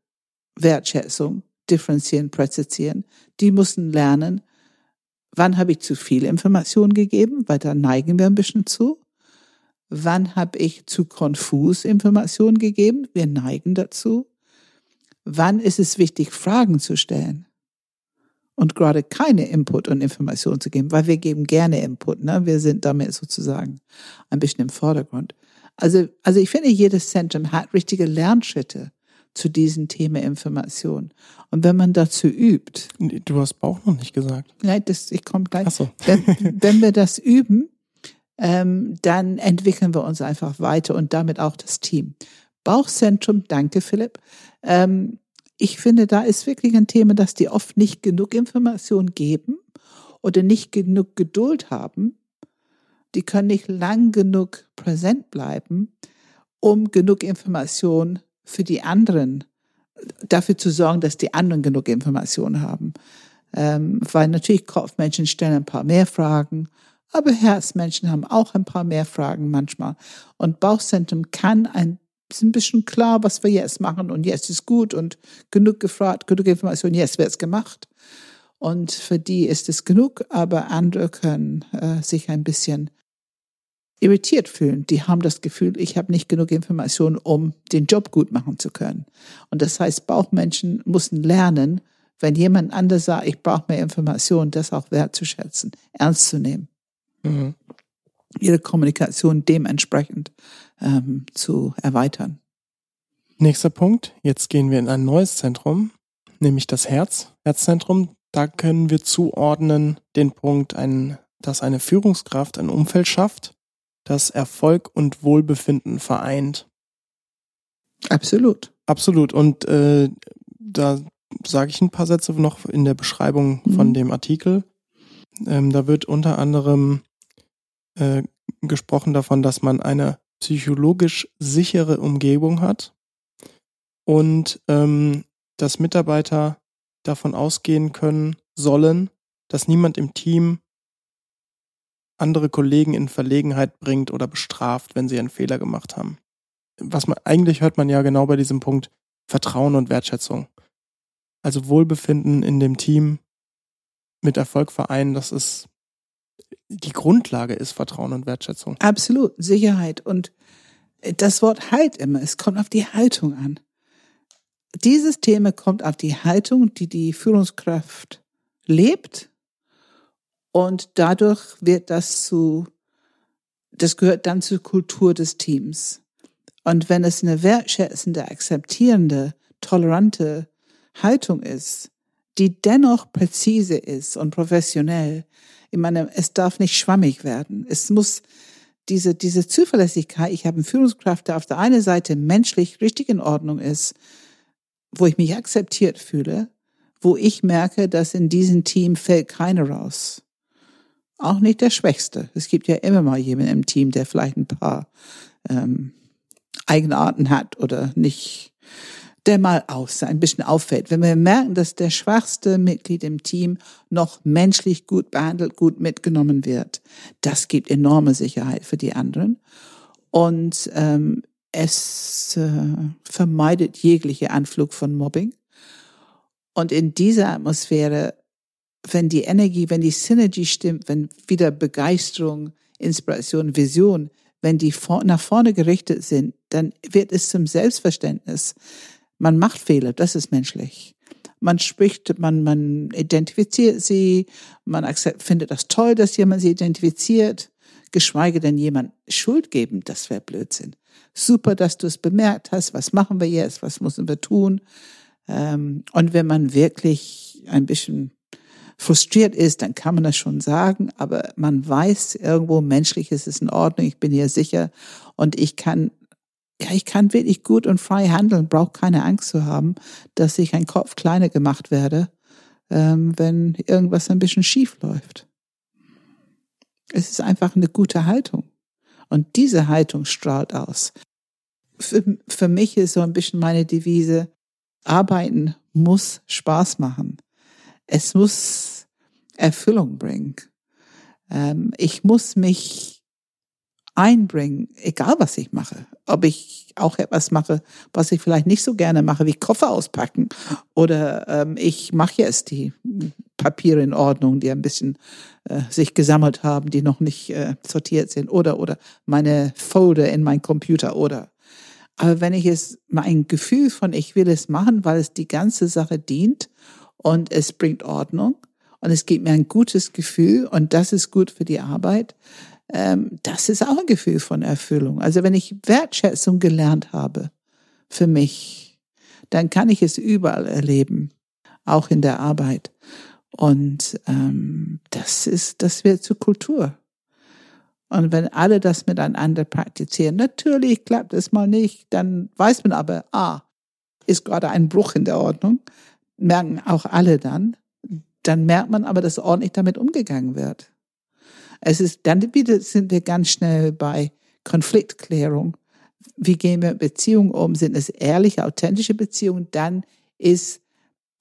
Wertschätzung, differenzieren, präzisieren. Die müssen lernen, wann habe ich zu viel Information gegeben, weil da neigen wir ein bisschen zu. Wann habe ich zu konfus Informationen gegeben? Wir neigen dazu. Wann ist es wichtig, Fragen zu stellen? Und gerade keine Input und Information zu geben, weil wir geben gerne Input, ne? Wir sind damit sozusagen ein bisschen im Vordergrund. Also, also ich finde, jedes Zentrum hat richtige Lernschritte zu diesem Thema Information. Und wenn man dazu übt. Du hast Bauch noch nicht gesagt. Nein, das, ich komme gleich. Ach so. wenn, [laughs] wenn wir das üben, ähm, dann entwickeln wir uns einfach weiter und damit auch das Team. Bauchzentrum, danke Philipp. Ähm, ich finde, da ist wirklich ein Thema, dass die oft nicht genug Information geben oder nicht genug Geduld haben. Die können nicht lang genug präsent bleiben, um genug Information für die anderen, dafür zu sorgen, dass die anderen genug Information haben. Ähm, weil natürlich Kopfmenschen stellen ein paar mehr Fragen aber Herzmenschen haben auch ein paar mehr Fragen manchmal. Und Bauchzentrum kann ein ein bisschen klar, was wir jetzt machen und jetzt ist gut und genug gefragt, genug Information, jetzt wird's gemacht. Und für die ist es genug, aber andere können äh, sich ein bisschen irritiert fühlen. Die haben das Gefühl, ich habe nicht genug Information, um den Job gut machen zu können. Und das heißt, Bauchmenschen müssen lernen, wenn jemand anders sagt, ich brauche mehr Information, das auch wertzuschätzen, ernst zu nehmen mhm. ihre Kommunikation dementsprechend ähm, zu erweitern. Nächster Punkt. Jetzt gehen wir in ein neues Zentrum, nämlich das Herz, Herzzentrum. Da können wir zuordnen den Punkt, ein, dass eine Führungskraft ein Umfeld schafft, das Erfolg und Wohlbefinden vereint. Absolut. Absolut. Und äh, da sage ich ein paar Sätze noch in der Beschreibung mhm. von dem Artikel. Ähm, da wird unter anderem äh, gesprochen davon, dass man eine psychologisch sichere Umgebung hat und ähm, dass Mitarbeiter davon ausgehen können sollen, dass niemand im Team andere Kollegen in Verlegenheit bringt oder bestraft, wenn sie einen Fehler gemacht haben. Was man eigentlich hört man ja genau bei diesem Punkt Vertrauen und Wertschätzung. Also Wohlbefinden in dem Team mit Erfolg vereinen, das ist die Grundlage ist Vertrauen und Wertschätzung. Absolut, Sicherheit. Und das Wort Halt immer, es kommt auf die Haltung an. Dieses Thema kommt auf die Haltung, die die Führungskraft lebt. Und dadurch wird das zu, das gehört dann zur Kultur des Teams. Und wenn es eine wertschätzende, akzeptierende, tolerante Haltung ist, die dennoch präzise ist und professionell, ich meine, es darf nicht schwammig werden. Es muss diese, diese Zuverlässigkeit, ich habe eine Führungskraft, der auf der einen Seite menschlich richtig in Ordnung ist, wo ich mich akzeptiert fühle, wo ich merke, dass in diesem Team fällt keiner raus. Auch nicht der Schwächste. Es gibt ja immer mal jemanden im Team, der vielleicht ein paar ähm, Eigenarten hat oder nicht der mal aus, ein bisschen auffällt. Wenn wir merken, dass der schwachste Mitglied im Team noch menschlich gut behandelt, gut mitgenommen wird, das gibt enorme Sicherheit für die anderen. Und ähm, es äh, vermeidet jegliche Anflug von Mobbing. Und in dieser Atmosphäre, wenn die Energie, wenn die Synergie stimmt, wenn wieder Begeisterung, Inspiration, Vision, wenn die nach vorne gerichtet sind, dann wird es zum Selbstverständnis, man macht Fehler, das ist menschlich. Man spricht, man, man identifiziert sie, man findet das toll, dass jemand sie identifiziert, geschweige denn jemand Schuld geben, das wäre Blödsinn. Super, dass du es bemerkt hast, was machen wir jetzt, was müssen wir tun. Ähm, und wenn man wirklich ein bisschen frustriert ist, dann kann man das schon sagen, aber man weiß irgendwo, menschlich ist es in Ordnung, ich bin hier sicher und ich kann ja, ich kann wirklich gut und frei handeln, brauche keine Angst zu haben, dass ich ein Kopf kleiner gemacht werde, ähm, wenn irgendwas ein bisschen schief läuft. Es ist einfach eine gute Haltung. Und diese Haltung strahlt aus. Für, für mich ist so ein bisschen meine Devise, arbeiten muss Spaß machen. Es muss Erfüllung bringen. Ähm, ich muss mich einbringen, egal was ich mache. Ob ich auch etwas mache, was ich vielleicht nicht so gerne mache, wie Koffer auspacken oder ähm, ich mache jetzt die Papiere in Ordnung, die ein bisschen äh, sich gesammelt haben, die noch nicht äh, sortiert sind oder oder meine Folder in mein Computer oder aber wenn ich es mein Gefühl von ich will es machen, weil es die ganze Sache dient und es bringt Ordnung und es gibt mir ein gutes Gefühl und das ist gut für die Arbeit, ähm, das ist auch ein Gefühl von Erfüllung. Also wenn ich Wertschätzung gelernt habe für mich, dann kann ich es überall erleben, auch in der Arbeit. Und ähm, das ist, das wird zur Kultur. Und wenn alle das miteinander praktizieren, natürlich klappt es mal nicht, dann weiß man aber, ah, ist gerade ein Bruch in der Ordnung, merken auch alle dann. Dann merkt man aber, dass ordentlich damit umgegangen wird. Es ist, dann wieder sind wir ganz schnell bei Konfliktklärung. Wie gehen wir mit Beziehungen um? Sind es ehrliche, authentische Beziehungen? Dann ist,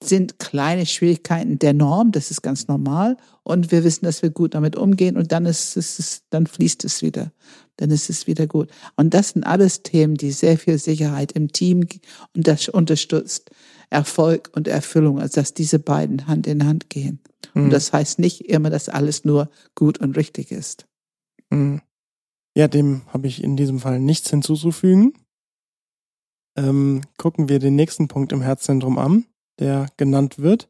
sind kleine Schwierigkeiten der Norm. Das ist ganz normal. Und wir wissen, dass wir gut damit umgehen. Und dann ist es, dann fließt es wieder. Dann ist es wieder gut. Und das sind alles Themen, die sehr viel Sicherheit im Team und das unterstützt Erfolg und Erfüllung, also dass diese beiden Hand in Hand gehen. Mhm. Und das heißt nicht immer, dass alles nur gut und richtig ist. Mhm. Ja, dem habe ich in diesem Fall nichts hinzuzufügen. Ähm, gucken wir den nächsten Punkt im Herzzentrum an, der genannt wird,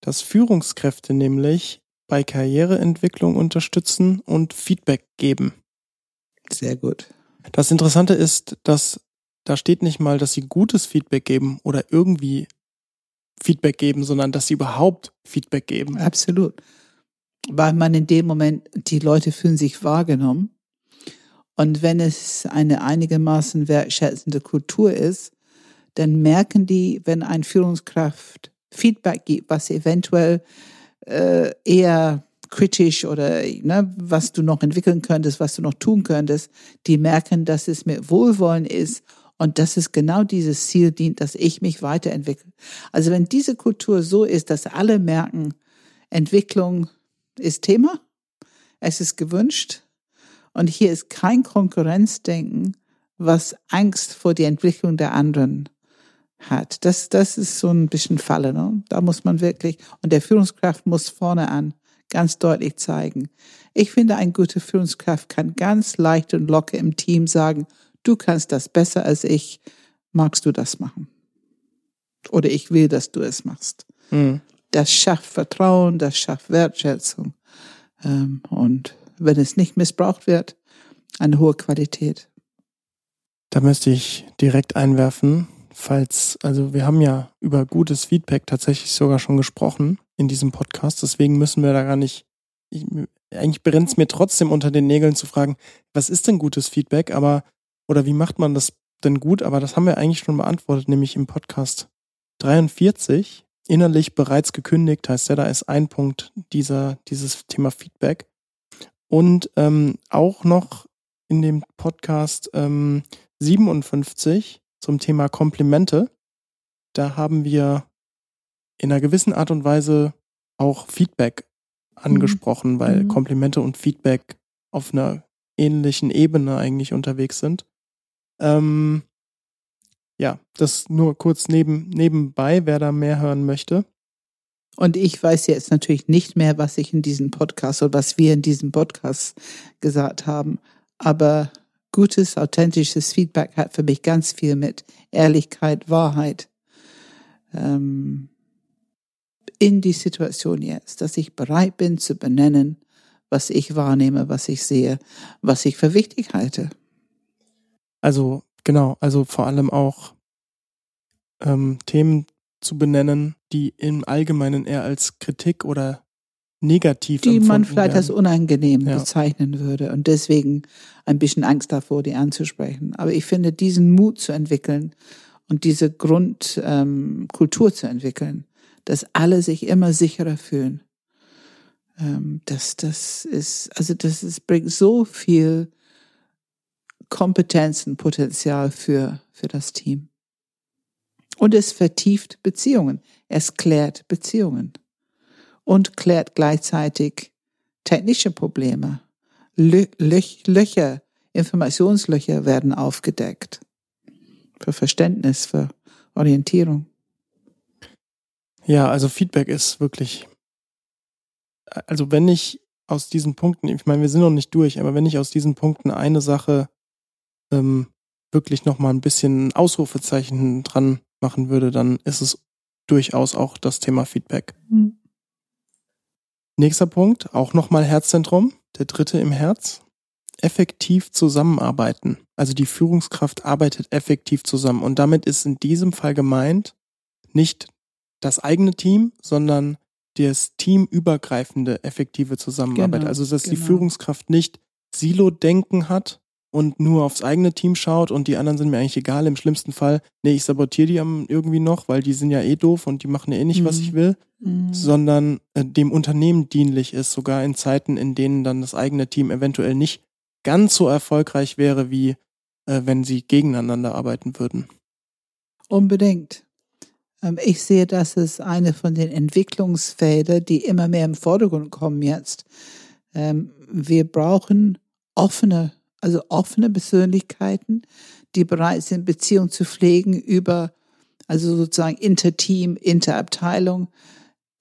dass Führungskräfte nämlich bei Karriereentwicklung unterstützen und Feedback geben. Sehr gut. Das Interessante ist, dass da steht nicht mal, dass sie gutes Feedback geben oder irgendwie Feedback geben, sondern dass sie überhaupt Feedback geben. Absolut. Weil man in dem Moment, die Leute fühlen sich wahrgenommen. Und wenn es eine einigermaßen wertschätzende Kultur ist, dann merken die, wenn ein Führungskraft Feedback gibt, was eventuell äh, eher kritisch oder ne, was du noch entwickeln könntest, was du noch tun könntest, die merken, dass es mit Wohlwollen ist und dass es genau dieses Ziel dient, dass ich mich weiterentwickle. Also wenn diese Kultur so ist, dass alle merken, Entwicklung ist Thema, es ist gewünscht und hier ist kein Konkurrenzdenken, was Angst vor die Entwicklung der anderen hat. Das, das ist so ein bisschen Falle. Ne? Da muss man wirklich, und der Führungskraft muss vorne an ganz deutlich zeigen. Ich finde, eine gute Führungskraft kann ganz leicht und locker im Team sagen, du kannst das besser als ich, magst du das machen? Oder ich will, dass du es machst. Mhm. Das schafft Vertrauen, das schafft Wertschätzung. Ähm, und wenn es nicht missbraucht wird, eine hohe Qualität. Da müsste ich direkt einwerfen, falls, also wir haben ja über gutes Feedback tatsächlich sogar schon gesprochen in diesem Podcast, deswegen müssen wir da gar nicht, ich, eigentlich brennt es mir trotzdem unter den Nägeln zu fragen, was ist denn gutes Feedback, aber oder wie macht man das denn gut? Aber das haben wir eigentlich schon beantwortet, nämlich im Podcast 43. Innerlich bereits gekündigt heißt ja, da ist ein Punkt dieser, dieses Thema Feedback. Und ähm, auch noch in dem Podcast ähm, 57 zum Thema Komplimente. Da haben wir in einer gewissen Art und Weise auch Feedback angesprochen, mhm. weil mhm. Komplimente und Feedback auf einer ähnlichen Ebene eigentlich unterwegs sind. Ähm, ja, das nur kurz neben, nebenbei, wer da mehr hören möchte. Und ich weiß jetzt natürlich nicht mehr, was ich in diesem Podcast oder was wir in diesem Podcast gesagt haben. Aber gutes, authentisches Feedback hat für mich ganz viel mit Ehrlichkeit, Wahrheit. Ähm, in die Situation jetzt, dass ich bereit bin zu benennen, was ich wahrnehme, was ich sehe, was ich für wichtig halte. Also genau, also vor allem auch ähm, Themen zu benennen, die im Allgemeinen eher als Kritik oder negativ die man vielleicht werden. als unangenehm Ja. bezeichnen würde und deswegen ein bisschen Angst davor, die anzusprechen. Aber ich finde, diesen Mut zu entwickeln und diese Grundkultur ähm, zu entwickeln, dass alle sich immer sicherer fühlen, ähm, das, das ist, also das ist, bringt so viel Kompetenz und Potenzial für, für das Team. Und es vertieft Beziehungen. Es klärt Beziehungen und klärt gleichzeitig technische Probleme. Lö Löch Löcher, Informationslöcher werden aufgedeckt. Für Verständnis, für Orientierung. Ja, also Feedback ist wirklich, also wenn ich aus diesen Punkten, ich meine, wir sind noch nicht durch, aber wenn ich aus diesen Punkten eine Sache ähm, wirklich nochmal ein bisschen Ausrufezeichen dran machen würde, dann ist es durchaus auch das Thema Feedback. Mhm. Nächster Punkt, auch nochmal Herzzentrum, der dritte im Herz. Effektiv zusammenarbeiten. Also die Führungskraft arbeitet effektiv zusammen. Und damit ist in diesem Fall gemeint nicht das eigene Team, sondern das teamübergreifende effektive Zusammenarbeit. Genau, also dass die genau. Führungskraft nicht Silo-Denken hat und nur aufs eigene Team schaut und die anderen sind mir eigentlich egal. Im schlimmsten Fall, nee, ich sabotiere die am irgendwie noch, weil die sind ja eh doof und die machen ja eh nicht, was Mhm. ich will Mhm. sondern äh, dem Unternehmen dienlich ist, sogar in Zeiten, in denen dann das eigene Team eventuell nicht ganz so erfolgreich wäre, wie äh, wenn sie gegeneinander arbeiten würden. Unbedingt. Ähm, Ich sehe, das ist eine von den Entwicklungsfeldern, die immer mehr im Vordergrund kommen jetzt. Ähm, Wir brauchen offene, also offene Persönlichkeiten, die bereit sind, Beziehungen zu pflegen über, also sozusagen Interteam, Interabteilung,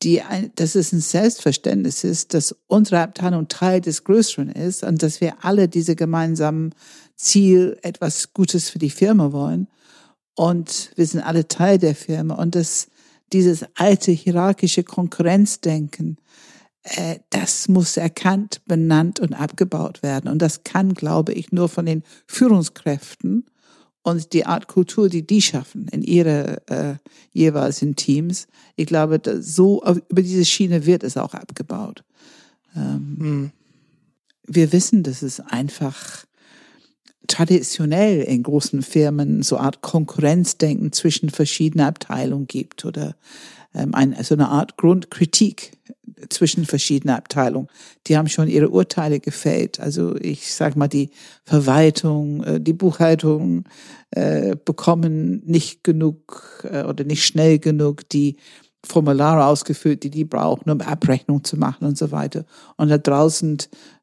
die ein, dass es ein Selbstverständnis ist, dass unsere Abteilung Teil des Größeren ist und dass wir alle diese gemeinsamen Ziel, etwas Gutes für die Firma wollen. Und wir sind alle Teil der Firma. Und das, dieses alte hierarchische Konkurrenzdenken, äh, das muss erkannt, benannt und abgebaut werden. Und das kann, glaube ich, nur von den Führungskräften und die Art Kultur, die die schaffen in ihre äh, jeweiligen Teams. Ich glaube, so über diese Schiene wird es auch abgebaut. Ähm, Hm. wir wissen, dass es einfach traditionell in großen Firmen so eine Art Konkurrenzdenken zwischen verschiedenen Abteilungen gibt oder ähm, ein, so eine Art Grundkritik zwischen verschiedenen Abteilungen. Die haben schon ihre Urteile gefällt. Also ich sag mal, die Verwaltung, äh, die Buchhaltung äh, bekommen nicht genug äh, oder nicht schnell genug die Formulare ausgefüllt, die die brauchen, um Abrechnung zu machen und so weiter. Und da draußen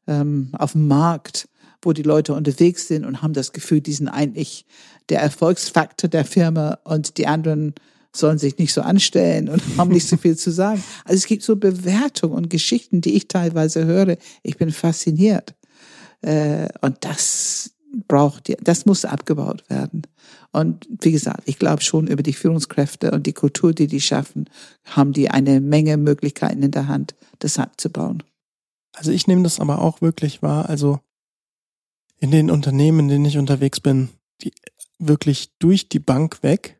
ähm, auf dem Markt, wo die Leute unterwegs sind und haben das Gefühl, die sind eigentlich der Erfolgsfaktor der Firma und die anderen sollen sich nicht so anstellen und [laughs] haben nicht so viel zu sagen. Also es gibt so Bewertungen und Geschichten, die ich teilweise höre. Ich bin fasziniert. Äh, und das braucht, das muss abgebaut werden. Und wie gesagt, ich glaube schon über die Führungskräfte und die Kultur, die die schaffen, haben die eine Menge Möglichkeiten in der Hand, das abzubauen. Also ich nehme das aber auch wirklich wahr. Also in den Unternehmen, in denen ich unterwegs bin, die wirklich durch die Bank weg,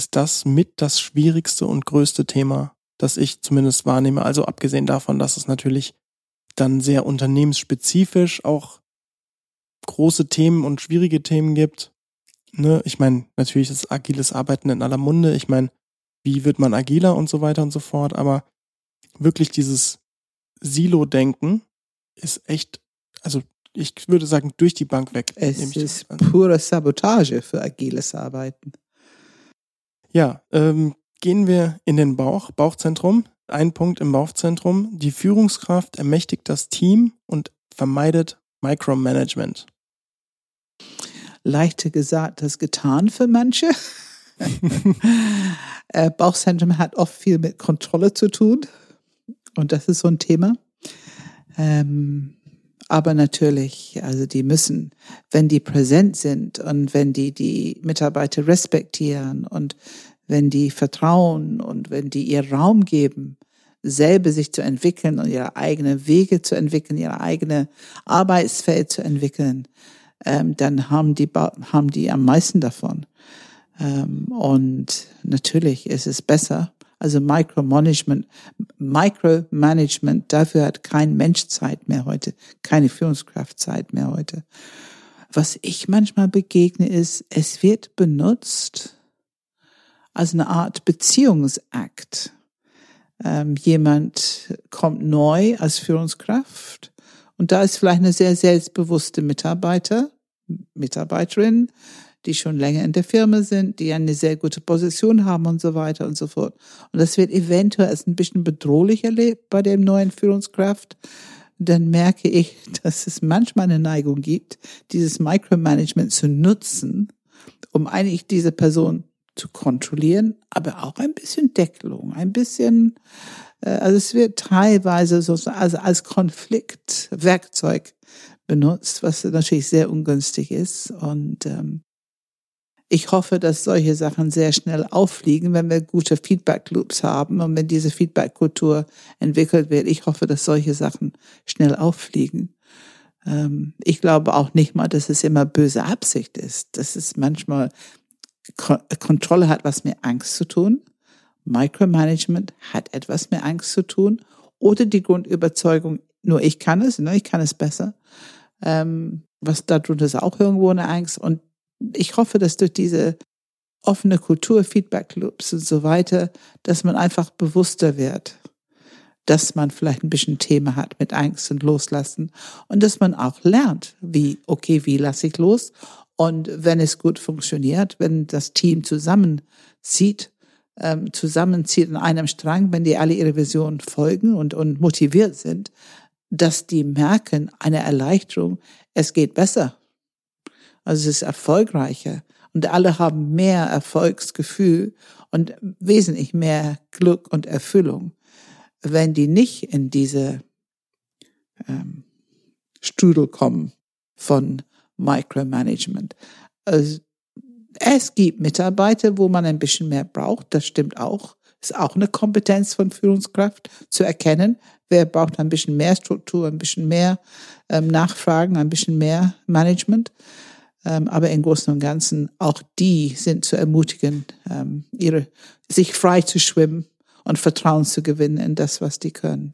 ist das mit das schwierigste und größte Thema, das ich zumindest wahrnehme. Also abgesehen davon, dass es natürlich dann sehr unternehmensspezifisch auch große Themen und schwierige Themen gibt. Ne? Ich meine, natürlich ist agiles Arbeiten in aller Munde. Ich meine, wie wird man agiler und so weiter und so fort. Aber wirklich dieses Silo-Denken ist echt, also ich würde sagen, durch die Bank weg. Es ist pure Sabotage für agiles Arbeiten. Ja, ähm, gehen wir in den Bauch, Bauchzentrum. Ein Punkt im Bauchzentrum. Die Führungskraft ermächtigt das Team und vermeidet Micromanagement. Leichter gesagt als getan für manche. [laughs] äh, Bauchzentrum hat oft viel mit Kontrolle zu tun. Und das ist so ein Thema. Ähm, aber natürlich, also die müssen, wenn die präsent sind und wenn die die Mitarbeiter respektieren und wenn die vertrauen und wenn die ihr Raum geben, selber sich zu entwickeln und ihre eigenen Wege zu entwickeln, ihre eigene Arbeitsfeld zu entwickeln, ähm, dann haben die, haben die am meisten davon. Ähm, und natürlich ist es besser. Also Micromanagement, Micromanagement, dafür hat kein Mensch Zeit mehr heute, keine Führungskraft Zeit mehr heute. Was ich manchmal begegne ist, es wird benutzt als eine Art Beziehungsakt. Ähm, jemand kommt neu als Führungskraft und da ist vielleicht eine sehr selbstbewusste Mitarbeiter, Mitarbeiterin, die schon länger in der Firma sind, die eine sehr gute Position haben und so weiter und so fort. Und das wird eventuell als ein bisschen bedrohlich erlebt bei dem neuen Führungskraft. Dann merke ich, [laughs] dass es manchmal eine Neigung gibt, dieses Micromanagement zu nutzen, um eigentlich diese Person zu kontrollieren, aber auch ein bisschen Deckelung, ein bisschen, äh, also es wird teilweise so also als Konfliktwerkzeug benutzt, was natürlich sehr ungünstig ist. Und ähm, ich hoffe, dass solche Sachen sehr schnell auffliegen, wenn wir gute Feedback-Loops haben und wenn diese Feedback-Kultur entwickelt wird. Ich hoffe, dass solche Sachen schnell auffliegen. Ähm, ich glaube auch nicht mal, dass es immer böse Absicht ist. Das ist manchmal Kontrolle hat was mit Angst zu tun. Micromanagement hat etwas mit Angst zu tun. Oder die Grundüberzeugung, nur ich kann es, ne, ich kann es besser. Ähm, was darunter ist auch irgendwo eine Angst. Und ich hoffe, dass durch diese offene Kultur, Feedback Loops und so weiter, dass man einfach bewusster wird, dass man vielleicht ein bisschen Thema hat mit Angst und Loslassen und dass man auch lernt, wie, okay, wie lasse ich los und wenn es gut funktioniert, wenn das Team zusammenzieht, ähm, zusammenzieht in einem Strang, wenn die alle ihre Vision folgen und, und motiviert sind, dass die merken, eine Erleichterung, es geht besser. Also es ist erfolgreicher und alle haben mehr Erfolgsgefühl und wesentlich mehr Glück und Erfüllung, wenn die nicht in diese ähm, Strudel kommen von Micromanagement. Also, es gibt Mitarbeiter, wo man ein bisschen mehr braucht, das stimmt auch. Ist auch eine Kompetenz von Führungskraft zu erkennen, wer braucht ein bisschen mehr Struktur, ein bisschen mehr ähm, Nachfragen, ein bisschen mehr Management. Ähm, aber im Großen und Ganzen auch die sind zu ermutigen, ähm, ihre, sich frei zu schwimmen und Vertrauen zu gewinnen in das, was die können.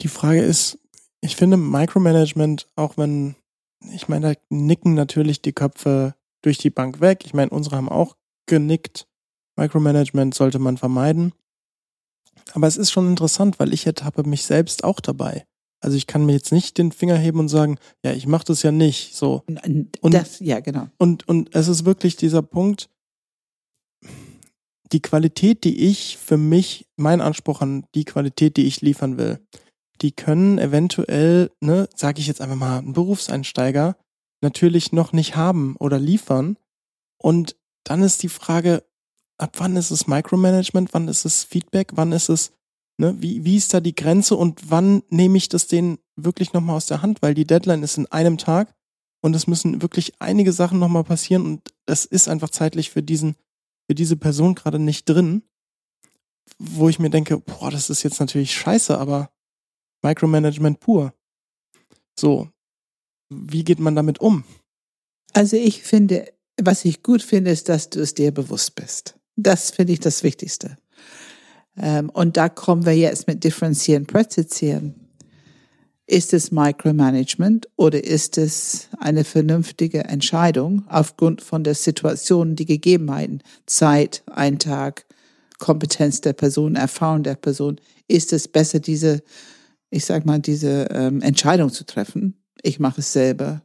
Die Frage ist, ich finde Micromanagement, auch wenn ich meine, da nicken natürlich die Köpfe durch die Bank weg. Ich meine, unsere haben auch genickt. Micromanagement sollte man vermeiden. Aber es ist schon interessant, weil ich ertappe mich selbst auch dabei. Also ich kann mir jetzt nicht den Finger heben und sagen, ja, ich mache das ja nicht. So. Und das, ja, genau. Und, und es ist wirklich dieser Punkt, die Qualität, die ich für mich, mein Anspruch an die Qualität, die ich liefern will, die können eventuell, ne, sage ich jetzt einfach mal, ein Berufseinsteiger natürlich noch nicht haben oder liefern. Und dann ist die Frage, ab wann ist es Micromanagement, wann ist es Feedback, wann ist es, ne, wie, wie ist da die Grenze und wann nehme ich das denen wirklich nochmal aus der Hand, weil die Deadline ist in einem Tag und es müssen wirklich einige Sachen nochmal passieren und es ist einfach zeitlich für diesen, für diese Person gerade nicht drin, wo ich mir denke, boah, das ist jetzt natürlich scheiße, aber Micromanagement pur. So, wie geht man damit um? Also ich finde, was ich gut finde, ist, dass du es dir bewusst bist. Das finde ich das Wichtigste. Ähm, und da kommen wir jetzt mit Differenzieren, Präzisieren. Ist es Micromanagement oder ist es eine vernünftige Entscheidung aufgrund von der Situation, die Gegebenheiten, Zeit, ein Tag, Kompetenz der Person, Erfahrung der Person? Ist es besser, diese ich sag mal, diese ähm, Entscheidung zu treffen. Ich mache es selber.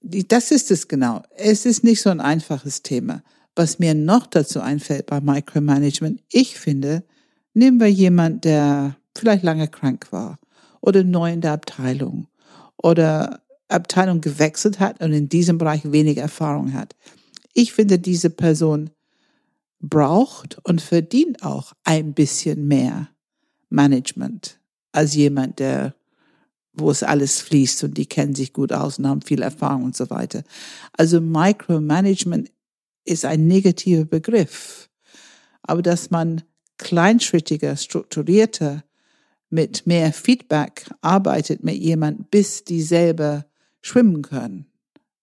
Das ist es genau. Es ist nicht so ein einfaches Thema. Was mir noch dazu einfällt bei Micromanagement, ich finde, nehmen wir jemand, der vielleicht lange krank war oder neu in der Abteilung oder Abteilung gewechselt hat und in diesem Bereich wenig Erfahrung hat. Ich finde, diese Person braucht und verdient auch ein bisschen mehr Management als jemand, der, wo es alles fließt und die kennen sich gut aus und haben viel Erfahrung und so weiter. Also Micromanagement ist ein negativer Begriff. Aber dass man kleinschrittiger, strukturierter, mit mehr Feedback arbeitet mit jemand, bis die selber schwimmen können,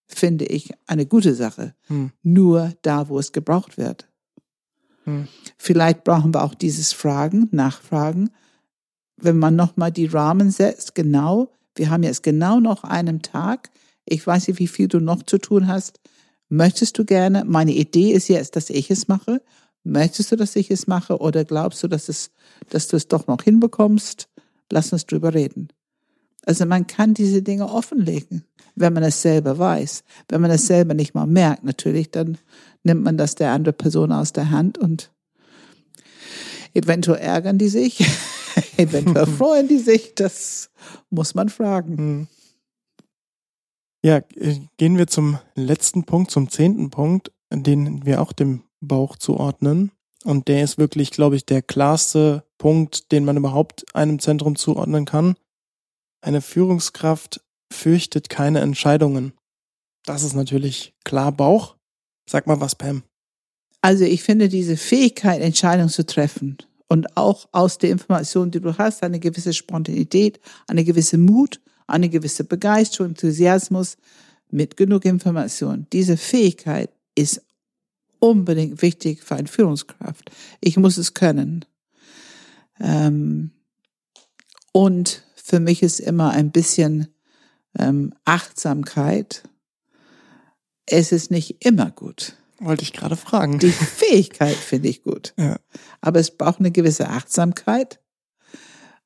finde ich eine gute Sache. Hm. Nur da, wo es gebraucht wird. Hm. Vielleicht brauchen wir auch dieses Fragen, Nachfragen. Wenn man nochmal die Rahmen setzt, genau, wir haben jetzt genau noch einen Tag. Ich weiß nicht, wie viel du noch zu tun hast. Möchtest du gerne? Meine Idee ist jetzt, dass ich es mache. Möchtest du, dass ich es mache? Oder glaubst du, dass es, dass du es doch noch hinbekommst? Lass uns drüber reden. Also man kann diese Dinge offenlegen, wenn man es selber weiß. Wenn man es selber nicht mal merkt, natürlich, dann nimmt man das der anderen Person aus der Hand und eventuell ärgern die sich, [laughs] eventuell [laughs] freuen die sich, das muss man fragen. Ja, äh, gehen wir zum letzten Punkt, zum zehnten Punkt, den wir auch dem Bauch zuordnen. Und der ist wirklich, glaube ich, der klarste Punkt, den man überhaupt einem Zentrum zuordnen kann. Eine Führungskraft fürchtet keine Entscheidungen. Das ist natürlich klar Bauch. Sag mal was, Pam. Also ich finde diese Fähigkeit, Entscheidungen zu treffen und auch aus der Information, die du hast, eine gewisse Spontanität, eine gewisse Mut, eine gewisse Begeisterung, Enthusiasmus mit genug Information. Diese Fähigkeit ist unbedingt wichtig für eine Führungskraft. Ich muss es können. Ähm, und für mich ist immer ein bisschen ähm, Achtsamkeit. Es ist nicht immer gut. Wollte ich gerade fragen. Die Fähigkeit finde ich gut. [laughs] Ja. Aber es braucht eine gewisse Achtsamkeit.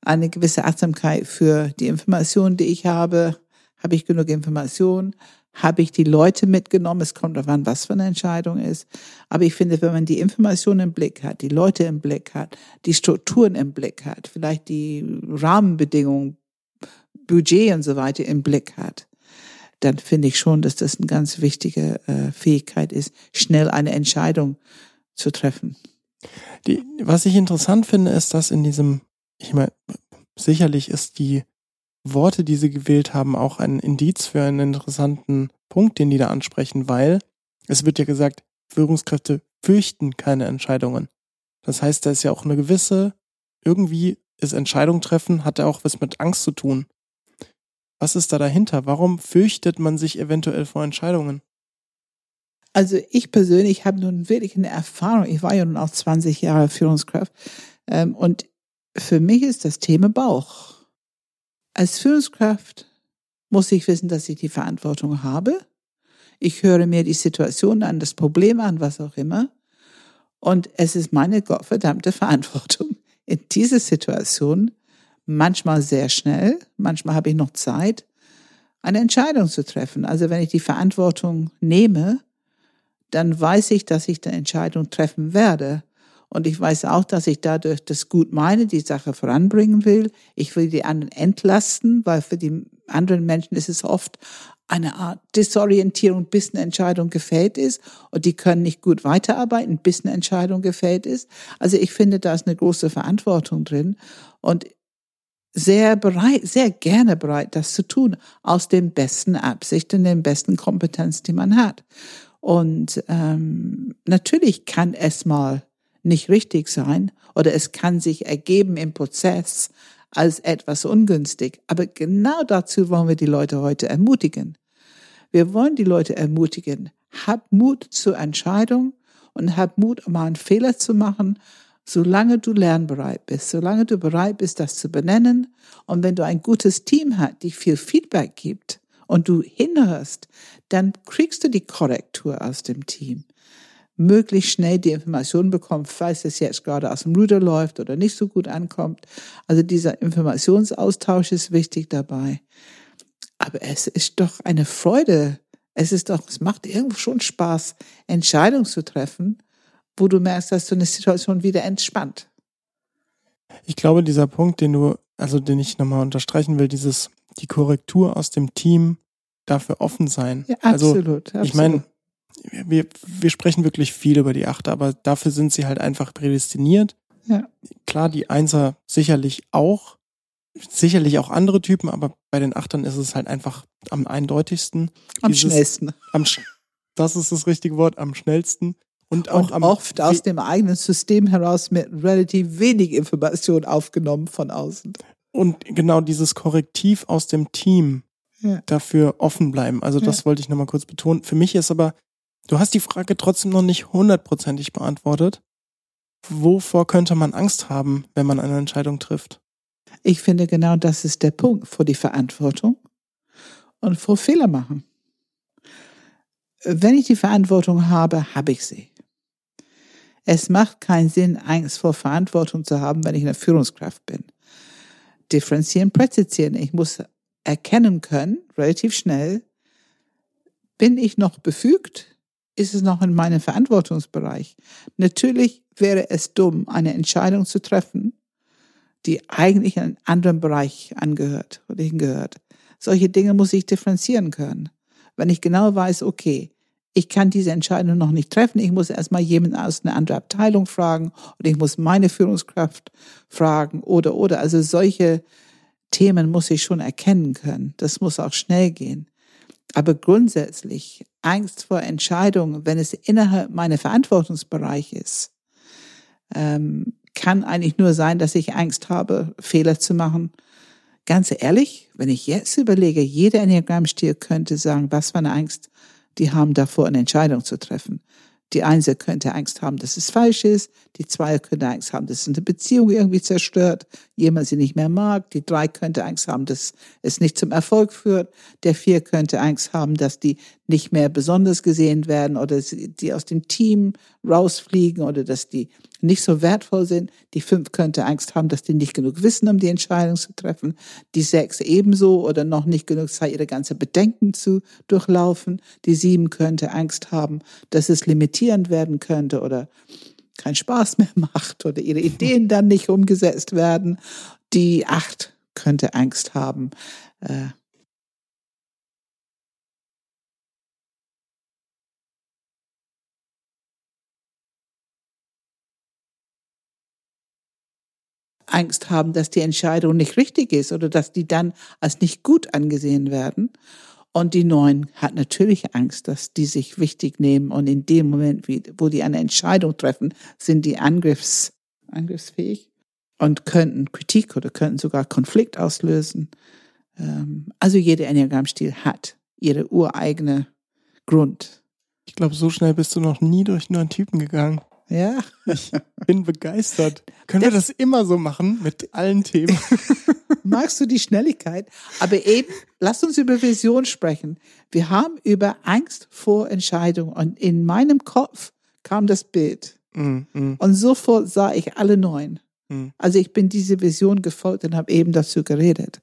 Eine gewisse Achtsamkeit für die Informationen, die ich habe. Habe ich genug Informationen? Habe ich die Leute mitgenommen? Es kommt darauf an, was für eine Entscheidung ist. Aber ich finde, wenn man die Informationen im Blick hat, die Leute im Blick hat, die Strukturen im Blick hat, vielleicht die Rahmenbedingungen, Budget und so weiter im Blick hat, dann finde ich schon, dass das eine ganz wichtige äh, Fähigkeit ist, schnell eine Entscheidung zu treffen. Die, was ich interessant finde, ist, dass in diesem, ich meine, sicherlich ist die Worte, die sie gewählt haben, auch ein Indiz für einen interessanten Punkt, den die da ansprechen, weil es wird ja gesagt, Führungskräfte fürchten keine Entscheidungen. Das heißt, da ist ja auch eine gewisse, irgendwie ist Entscheidung treffen, hat ja auch was mit Angst zu tun. Was ist da dahinter? Warum fürchtet man sich eventuell vor Entscheidungen? Also ich persönlich habe nun wirklich eine Erfahrung. Ich war ja nun auch 20 Jahre Führungskraft. Ähm, und für mich ist das Thema Bauch. Als Führungskraft muss ich wissen, dass ich die Verantwortung habe. Ich höre mir die Situation an, das Problem an, was auch immer. Und es ist meine gottverdammte Verantwortung, in dieser Situation manchmal sehr schnell, manchmal habe ich noch Zeit, eine Entscheidung zu treffen. Also wenn ich die Verantwortung nehme, dann weiß ich, dass ich eine Entscheidung treffen werde. Und ich weiß auch, dass ich dadurch das gut meine, die Sache voranbringen will. Ich will die anderen entlasten, weil für die anderen Menschen ist es oft eine Art Disorientierung, bis eine Entscheidung gefällt ist und die können nicht gut weiterarbeiten, bis eine Entscheidung gefällt ist. Also ich finde, da ist eine große Verantwortung drin und sehr bereit, sehr gerne bereit, das zu tun, aus den besten Absichten, den besten Kompetenz, die man hat. Und ähm, natürlich kann es mal nicht richtig sein oder es kann sich ergeben im Prozess als etwas ungünstig. Aber genau dazu wollen wir die Leute heute ermutigen. Wir wollen die Leute ermutigen, hab Mut zur Entscheidung und hab Mut, mal einen Fehler zu machen, solange du lernbereit bist, solange du bereit bist, das zu benennen. Und wenn du ein gutes Team hast, die viel Feedback gibt und du hinhörst, dann kriegst du die Korrektur aus dem Team möglichst schnell die Information bekommt, falls es jetzt gerade aus dem Ruder läuft oder nicht so gut ankommt. Also dieser Informationsaustausch ist wichtig dabei. Aber es ist doch eine Freude. Es ist doch, es macht irgendwo schon Spaß, Entscheidungen zu treffen, wo du merkst, dass du eine Situation wieder entspannt. Ich glaube, dieser Punkt, den du, also den ich nochmal unterstreichen will, dieses, die Korrektur aus dem Team dafür offen sein. Ja, absolut. Also, ich meine, wir, wir sprechen wirklich viel über die Achter, aber dafür sind sie halt einfach prädestiniert. Ja. Klar, die Einser sicherlich auch, sicherlich auch andere Typen, aber bei den Achtern ist es halt einfach am eindeutigsten. Am dieses, schnellsten. Am, das ist das richtige Wort, am schnellsten. Und auch und oft aus dem eigenen System heraus mit relativ wenig Information aufgenommen von außen. Und genau dieses Korrektiv aus dem Team ja. dafür offen bleiben. Also das ja. wollte ich nochmal kurz betonen. Für mich ist aber, du hast die Frage trotzdem noch nicht hundertprozentig beantwortet. Wovor könnte man Angst haben, wenn man eine Entscheidung trifft? Ich finde genau das ist der Punkt vor die Verantwortung und vor Fehler machen. Wenn ich die Verantwortung habe, habe ich sie. Es macht keinen Sinn, Angst vor Verantwortung zu haben, wenn ich eine Führungskraft bin. Differenzieren, präzisieren. Ich muss erkennen können, relativ schnell, bin ich noch befügt? Ist es noch in meinem Verantwortungsbereich? Natürlich wäre es dumm, eine Entscheidung zu treffen, die eigentlich in einen anderen Bereich angehört oder hingehört. Solche Dinge muss ich differenzieren können. Wenn ich genau weiß, okay, ich kann diese Entscheidung noch nicht treffen, ich muss erstmal jemanden aus einer anderen Abteilung fragen oder ich muss meine Führungskraft fragen oder, oder. Also solche Themen muss ich schon erkennen können. Das muss auch schnell gehen. Aber grundsätzlich Angst vor Entscheidungen, wenn es innerhalb meiner Verantwortungsbereich ist, ähm, kann eigentlich nur sein, dass ich Angst habe, Fehler zu machen. Ganz ehrlich, wenn ich jetzt überlege, jeder Enneagrammstil könnte sagen, was für eine Angst die haben davor, eine Entscheidung zu treffen. Die Einser könnte Angst haben, dass es falsch ist. Die Zweier könnte Angst haben, dass eine Beziehung irgendwie zerstört, jemand sie nicht mehr mag. Die Drei könnte Angst haben, dass es nicht zum Erfolg führt. Der Vier könnte Angst haben, dass die nicht mehr besonders gesehen werden oder die aus dem Team rausfliegen oder dass die nicht so wertvoll sind. Die Fünf könnte Angst haben, dass die nicht genug wissen, um die Entscheidung zu treffen. Die Sechs ebenso oder noch nicht genug Zeit, ihre ganze Bedenken zu durchlaufen. Die Sieben könnte Angst haben, dass es limitierend werden könnte oder keinen Spaß mehr [laughs] macht oder ihre Ideen dann nicht umgesetzt werden. Die Acht könnte Angst haben, äh, Angst haben, dass die Entscheidung nicht richtig ist oder dass die dann als nicht gut angesehen werden. Und die Neuen hat natürlich Angst, dass die sich wichtig nehmen und in dem Moment, wo die eine Entscheidung treffen, sind die Angriffs, angriffsfähig und könnten Kritik oder könnten sogar Konflikt auslösen. Ähm, also jeder Enneagramm-Stil hat ihre ureigene Grund. Ich glaube, so schnell bist du noch nie durch neuen Typen gegangen. Ja. Ich bin begeistert. Können das wir das immer so machen mit allen Themen? [laughs] Magst du die Schnelligkeit? Aber eben, lass uns über Vision sprechen. Wir haben über Angst vor Entscheidung und in meinem Kopf kam das Bild. Mm, mm. Und sofort sah ich alle neun. Mm. Also ich bin diese Vision gefolgt und habe eben dazu geredet.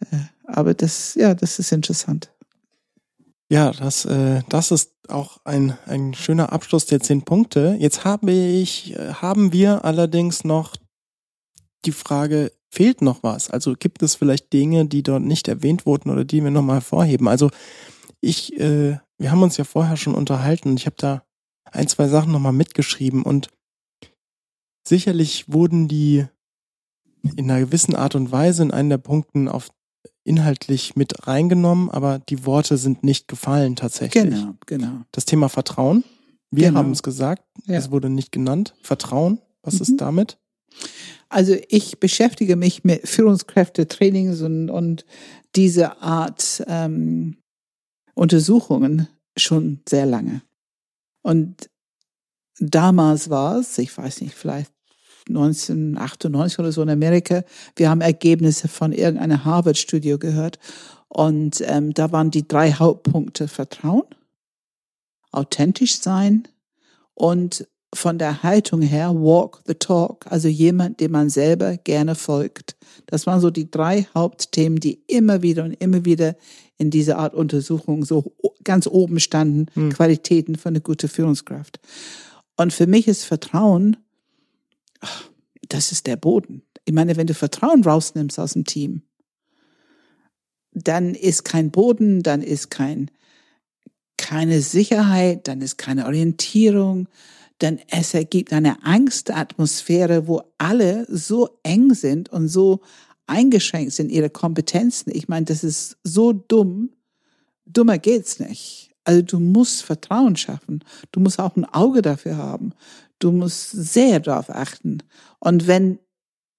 Äh, aber das, ja, das ist interessant. Ja, das, äh, das ist auch ein, ein schöner Abschluss der zehn Punkte. Jetzt habe ich, äh, haben wir allerdings noch die Frage, fehlt noch was? Also gibt es vielleicht Dinge, die dort nicht erwähnt wurden oder die wir nochmal hervorheben? Also ich, äh, wir haben uns ja vorher schon unterhalten und ich habe da ein, zwei Sachen nochmal mitgeschrieben und sicherlich wurden die in einer gewissen Art und Weise in einem der Punkten auf inhaltlich mit reingenommen, aber die Worte sind nicht gefallen tatsächlich. Genau, genau. Das Thema Vertrauen. Wir genau. haben es gesagt, ja. es wurde nicht genannt. Vertrauen, was mhm. ist damit? Also ich beschäftige mich mit Führungskräftetrainings und, und diese Art ähm, Untersuchungen schon sehr lange. Und damals war es, ich weiß nicht, vielleicht 1998 oder so in Amerika. Wir haben Ergebnisse von irgendeiner Harvard-Studio gehört. Und ähm, da waren die drei Hauptpunkte Vertrauen, authentisch sein und von der Haltung her walk the talk, also jemand, dem man selber gerne folgt. Das waren so die drei Hauptthemen, die immer wieder und immer wieder in dieser Art Untersuchung so ganz oben standen, hm. Qualitäten von einer guten Führungskraft. Und für mich ist Vertrauen das ist der Boden. Ich meine, wenn du Vertrauen rausnimmst aus dem Team, dann ist kein Boden, dann ist kein, keine Sicherheit, dann ist keine Orientierung, dann es ergibt eine Angstatmosphäre, wo alle so eng sind und so eingeschränkt sind ihre Kompetenzen. Ich meine, das ist so dumm. Dummer geht's nicht. Also du musst Vertrauen schaffen. Du musst auch ein Auge dafür haben. Du musst sehr darauf achten. Und wenn,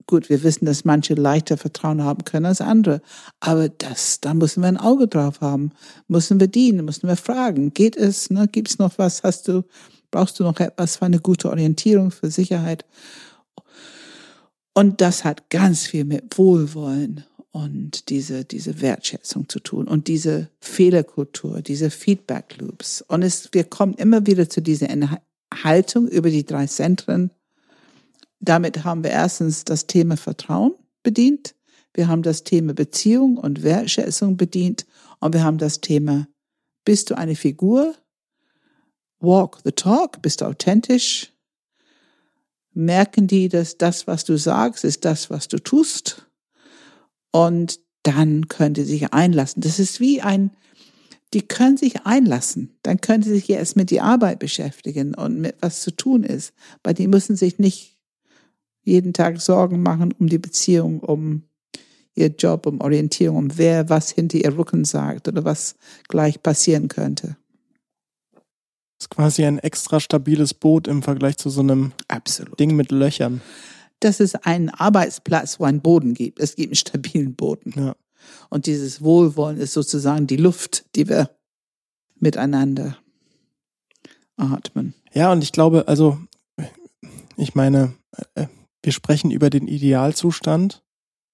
gut, wir wissen, dass manche leichter Vertrauen haben können als andere, aber das, da müssen wir ein Auge drauf haben. Müssen wir dienen, müssen wir fragen. Geht es, ne? Gibt es noch was? Hast du, brauchst du noch etwas für eine gute Orientierung, für Sicherheit? Und das hat ganz viel mit Wohlwollen und diese, diese Wertschätzung zu tun und diese Fehlerkultur, diese Feedback Loops. Und es, wir kommen immer wieder zu dieser Haltung über die drei Zentren. Damit haben wir erstens das Thema Vertrauen bedient. Wir haben das Thema Beziehung und Wertschätzung bedient. Und wir haben das Thema, bist du eine Figur? Walk the talk, bist du authentisch? Merken die, dass das, was du sagst, ist das, was du tust? Und dann können sie sich einlassen. Das ist wie ein, die können sich einlassen. Dann können sie sich erst mit die Arbeit beschäftigen und mit was zu tun ist. Weil die müssen sich nicht jeden Tag Sorgen machen um die Beziehung, um ihr Job, um Orientierung, um wer was hinter ihr Rücken sagt oder was gleich passieren könnte. Das ist quasi ein extra stabiles Boot im Vergleich zu so einem Absolut. Ding mit Löchern dass es einen Arbeitsplatz, wo einen Boden gibt. Es gibt einen stabilen Boden. Ja. Und dieses Wohlwollen ist sozusagen die Luft, die wir miteinander atmen. Ja, und ich glaube, also, ich meine, äh, wir sprechen über den Idealzustand,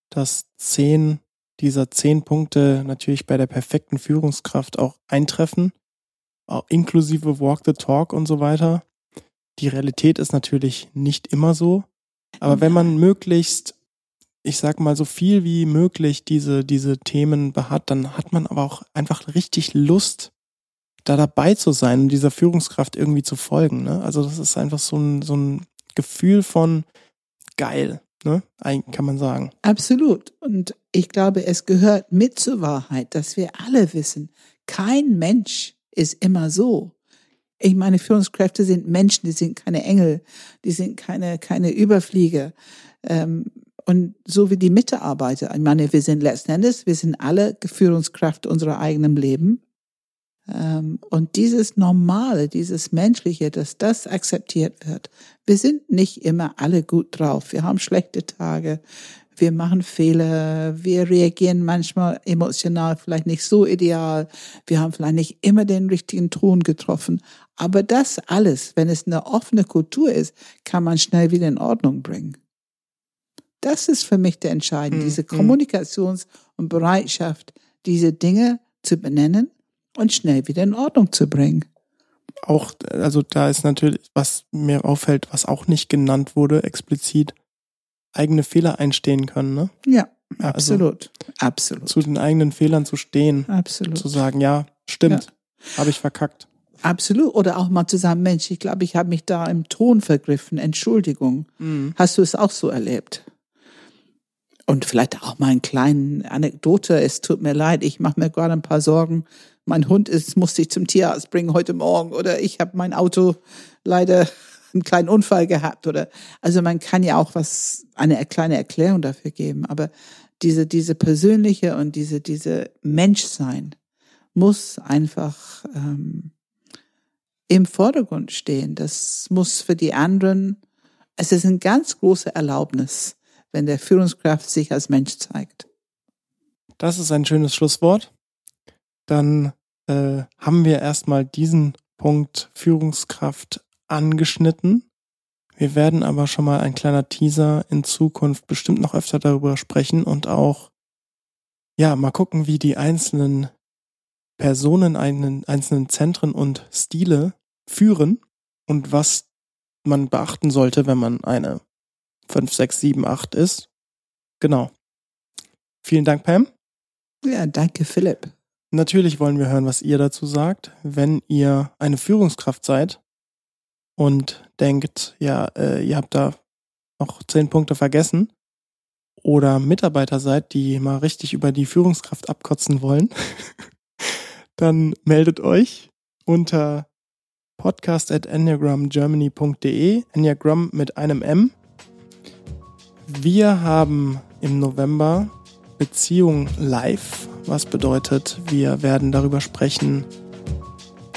dass zehn dieser zehn Punkte natürlich bei der perfekten Führungskraft auch eintreffen, auch inklusive Walk the Talk und so weiter. Die Realität ist natürlich nicht immer so. Aber wenn man möglichst, ich sag mal, so viel wie möglich diese, diese Themen behat, dann hat man aber auch einfach richtig Lust, da dabei zu sein und dieser Führungskraft irgendwie zu folgen. Ne? Also das ist einfach so ein, so ein Gefühl von geil, ne? Kann man sagen. Absolut. Und ich glaube, es gehört mit zur Wahrheit, dass wir alle wissen, kein Mensch ist immer so. Ich meine, Führungskräfte sind Menschen, die sind keine Engel, die sind keine, keine Überflieger. Ähm, und so wie die Mitarbeiter. Ich meine, wir sind letzten Endes, wir sind alle Führungskraft unserer eigenen Leben. Ähm, und dieses Normale, dieses Menschliche, dass das akzeptiert wird. Wir sind nicht immer alle gut drauf. Wir haben schlechte Tage wir machen Fehler, wir reagieren manchmal emotional vielleicht nicht so ideal, wir haben vielleicht nicht immer den richtigen Ton getroffen. Aber das alles, wenn es eine offene Kultur ist, kann man schnell wieder in Ordnung bringen. Das ist für mich der Entscheidende, mhm. diese Kommunikations- und Bereitschaft, diese Dinge zu benennen und schnell wieder in Ordnung zu bringen. Auch, also da ist natürlich, was mir auffällt, was auch nicht genannt wurde, explizit, eigene Fehler einstehen können, ne? Ja, absolut. Also, absolut. Zu den eigenen Fehlern zu stehen. Absolut. Zu sagen, ja, stimmt, ja. habe ich verkackt. Absolut. Oder auch mal zu sagen, Mensch, ich glaube, ich habe mich da im Ton vergriffen. Entschuldigung. Mhm. Hast du es auch so erlebt? Und vielleicht auch mal eine kleine Anekdote. Es tut mir leid, ich mache mir gerade ein paar Sorgen. Mein Hund ist, musste ich zum Tierarzt bringen heute Morgen. Oder ich habe mein Auto leider einen kleinen Unfall gehabt oder also man kann ja auch was eine kleine Erklärung dafür geben, aber diese diese persönliche und diese diese Menschsein muss einfach ähm, im Vordergrund stehen. Das muss für die anderen es ist ein ganz große Erlaubnis, wenn der Führungskraft sich als Mensch zeigt. Das ist ein schönes Schlusswort. Dann äh, haben wir erstmal diesen Punkt Führungskraft angeschnitten. Wir werden aber schon mal ein kleiner Teaser in Zukunft bestimmt noch öfter darüber sprechen und auch, ja, mal gucken, wie die einzelnen Personen, einen, einzelnen Zentren und Stile führen und was man beachten sollte, wenn man eine 5, 6, 7, 8 ist. Genau. Vielen Dank, Pam. Ja, danke, Philipp. Natürlich wollen wir hören, was ihr dazu sagt. Wenn ihr eine Führungskraft seid, und denkt, ja, äh, ihr habt da noch zehn Punkte vergessen oder Mitarbeiter seid, die mal richtig über die Führungskraft abkotzen wollen, [laughs] dann meldet euch unter podcast at enneagramgermany.de, Enneagram mit einem M. Wir haben im November Beziehung live, was bedeutet, wir werden darüber sprechen,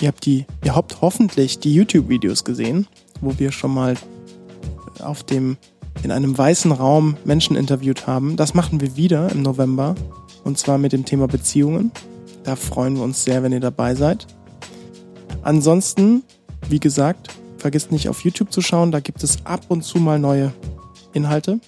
ihr habt die, ihr habt hoffentlich die YouTube-Videos gesehen, wo wir schon mal auf dem, in einem weißen Raum Menschen interviewt haben. Das machen wir wieder im November. Und zwar mit dem Thema Beziehungen. Da freuen wir uns sehr, wenn ihr dabei seid. Ansonsten, wie gesagt, vergisst nicht auf YouTube zu schauen. Da gibt es ab und zu mal neue Inhalte.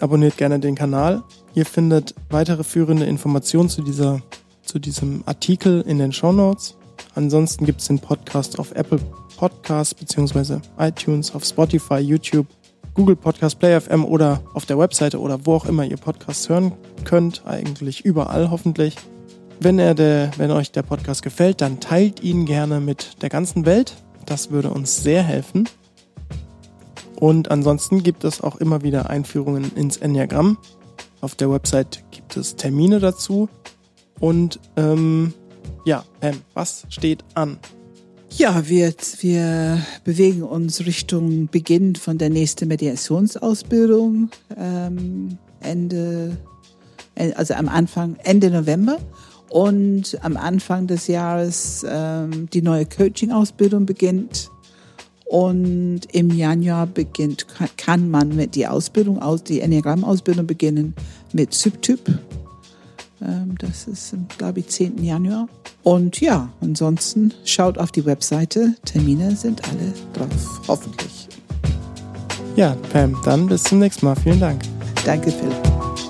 Abonniert gerne den Kanal. Ihr findet weitere führende Informationen zu dieser, zu diesem Artikel in den Show Notes. Ansonsten gibt es den Podcast auf Apple Podcasts beziehungsweise iTunes, auf Spotify, YouTube, Google Podcast, Play FM oder auf der Webseite oder wo auch immer ihr Podcasts hören könnt. Eigentlich überall hoffentlich. Wenn, er der, wenn euch der Podcast gefällt, dann teilt ihn gerne mit der ganzen Welt. Das würde uns sehr helfen. Und ansonsten gibt es auch immer wieder Einführungen ins Enneagramm. Auf der Website gibt es Termine dazu. Und ähm, ja, Pam, was steht an? Ja, wir, wir bewegen uns Richtung Beginn von der nächsten Mediationsausbildung ähm, Ende, also am Anfang Ende November und am Anfang des Jahres ähm, die neue Coaching-Ausbildung beginnt und im Januar beginnt kann man mit die Ausbildung aus die Enneagramm-Ausbildung beginnen mit Subtyp ähm, das ist, glaube ich, 10. Januar. Und ja, ansonsten schaut auf die Webseite. Termine sind alle drauf, hoffentlich. Ja, Pam, dann bis zum nächsten Mal. Vielen Dank. Danke, Philipp.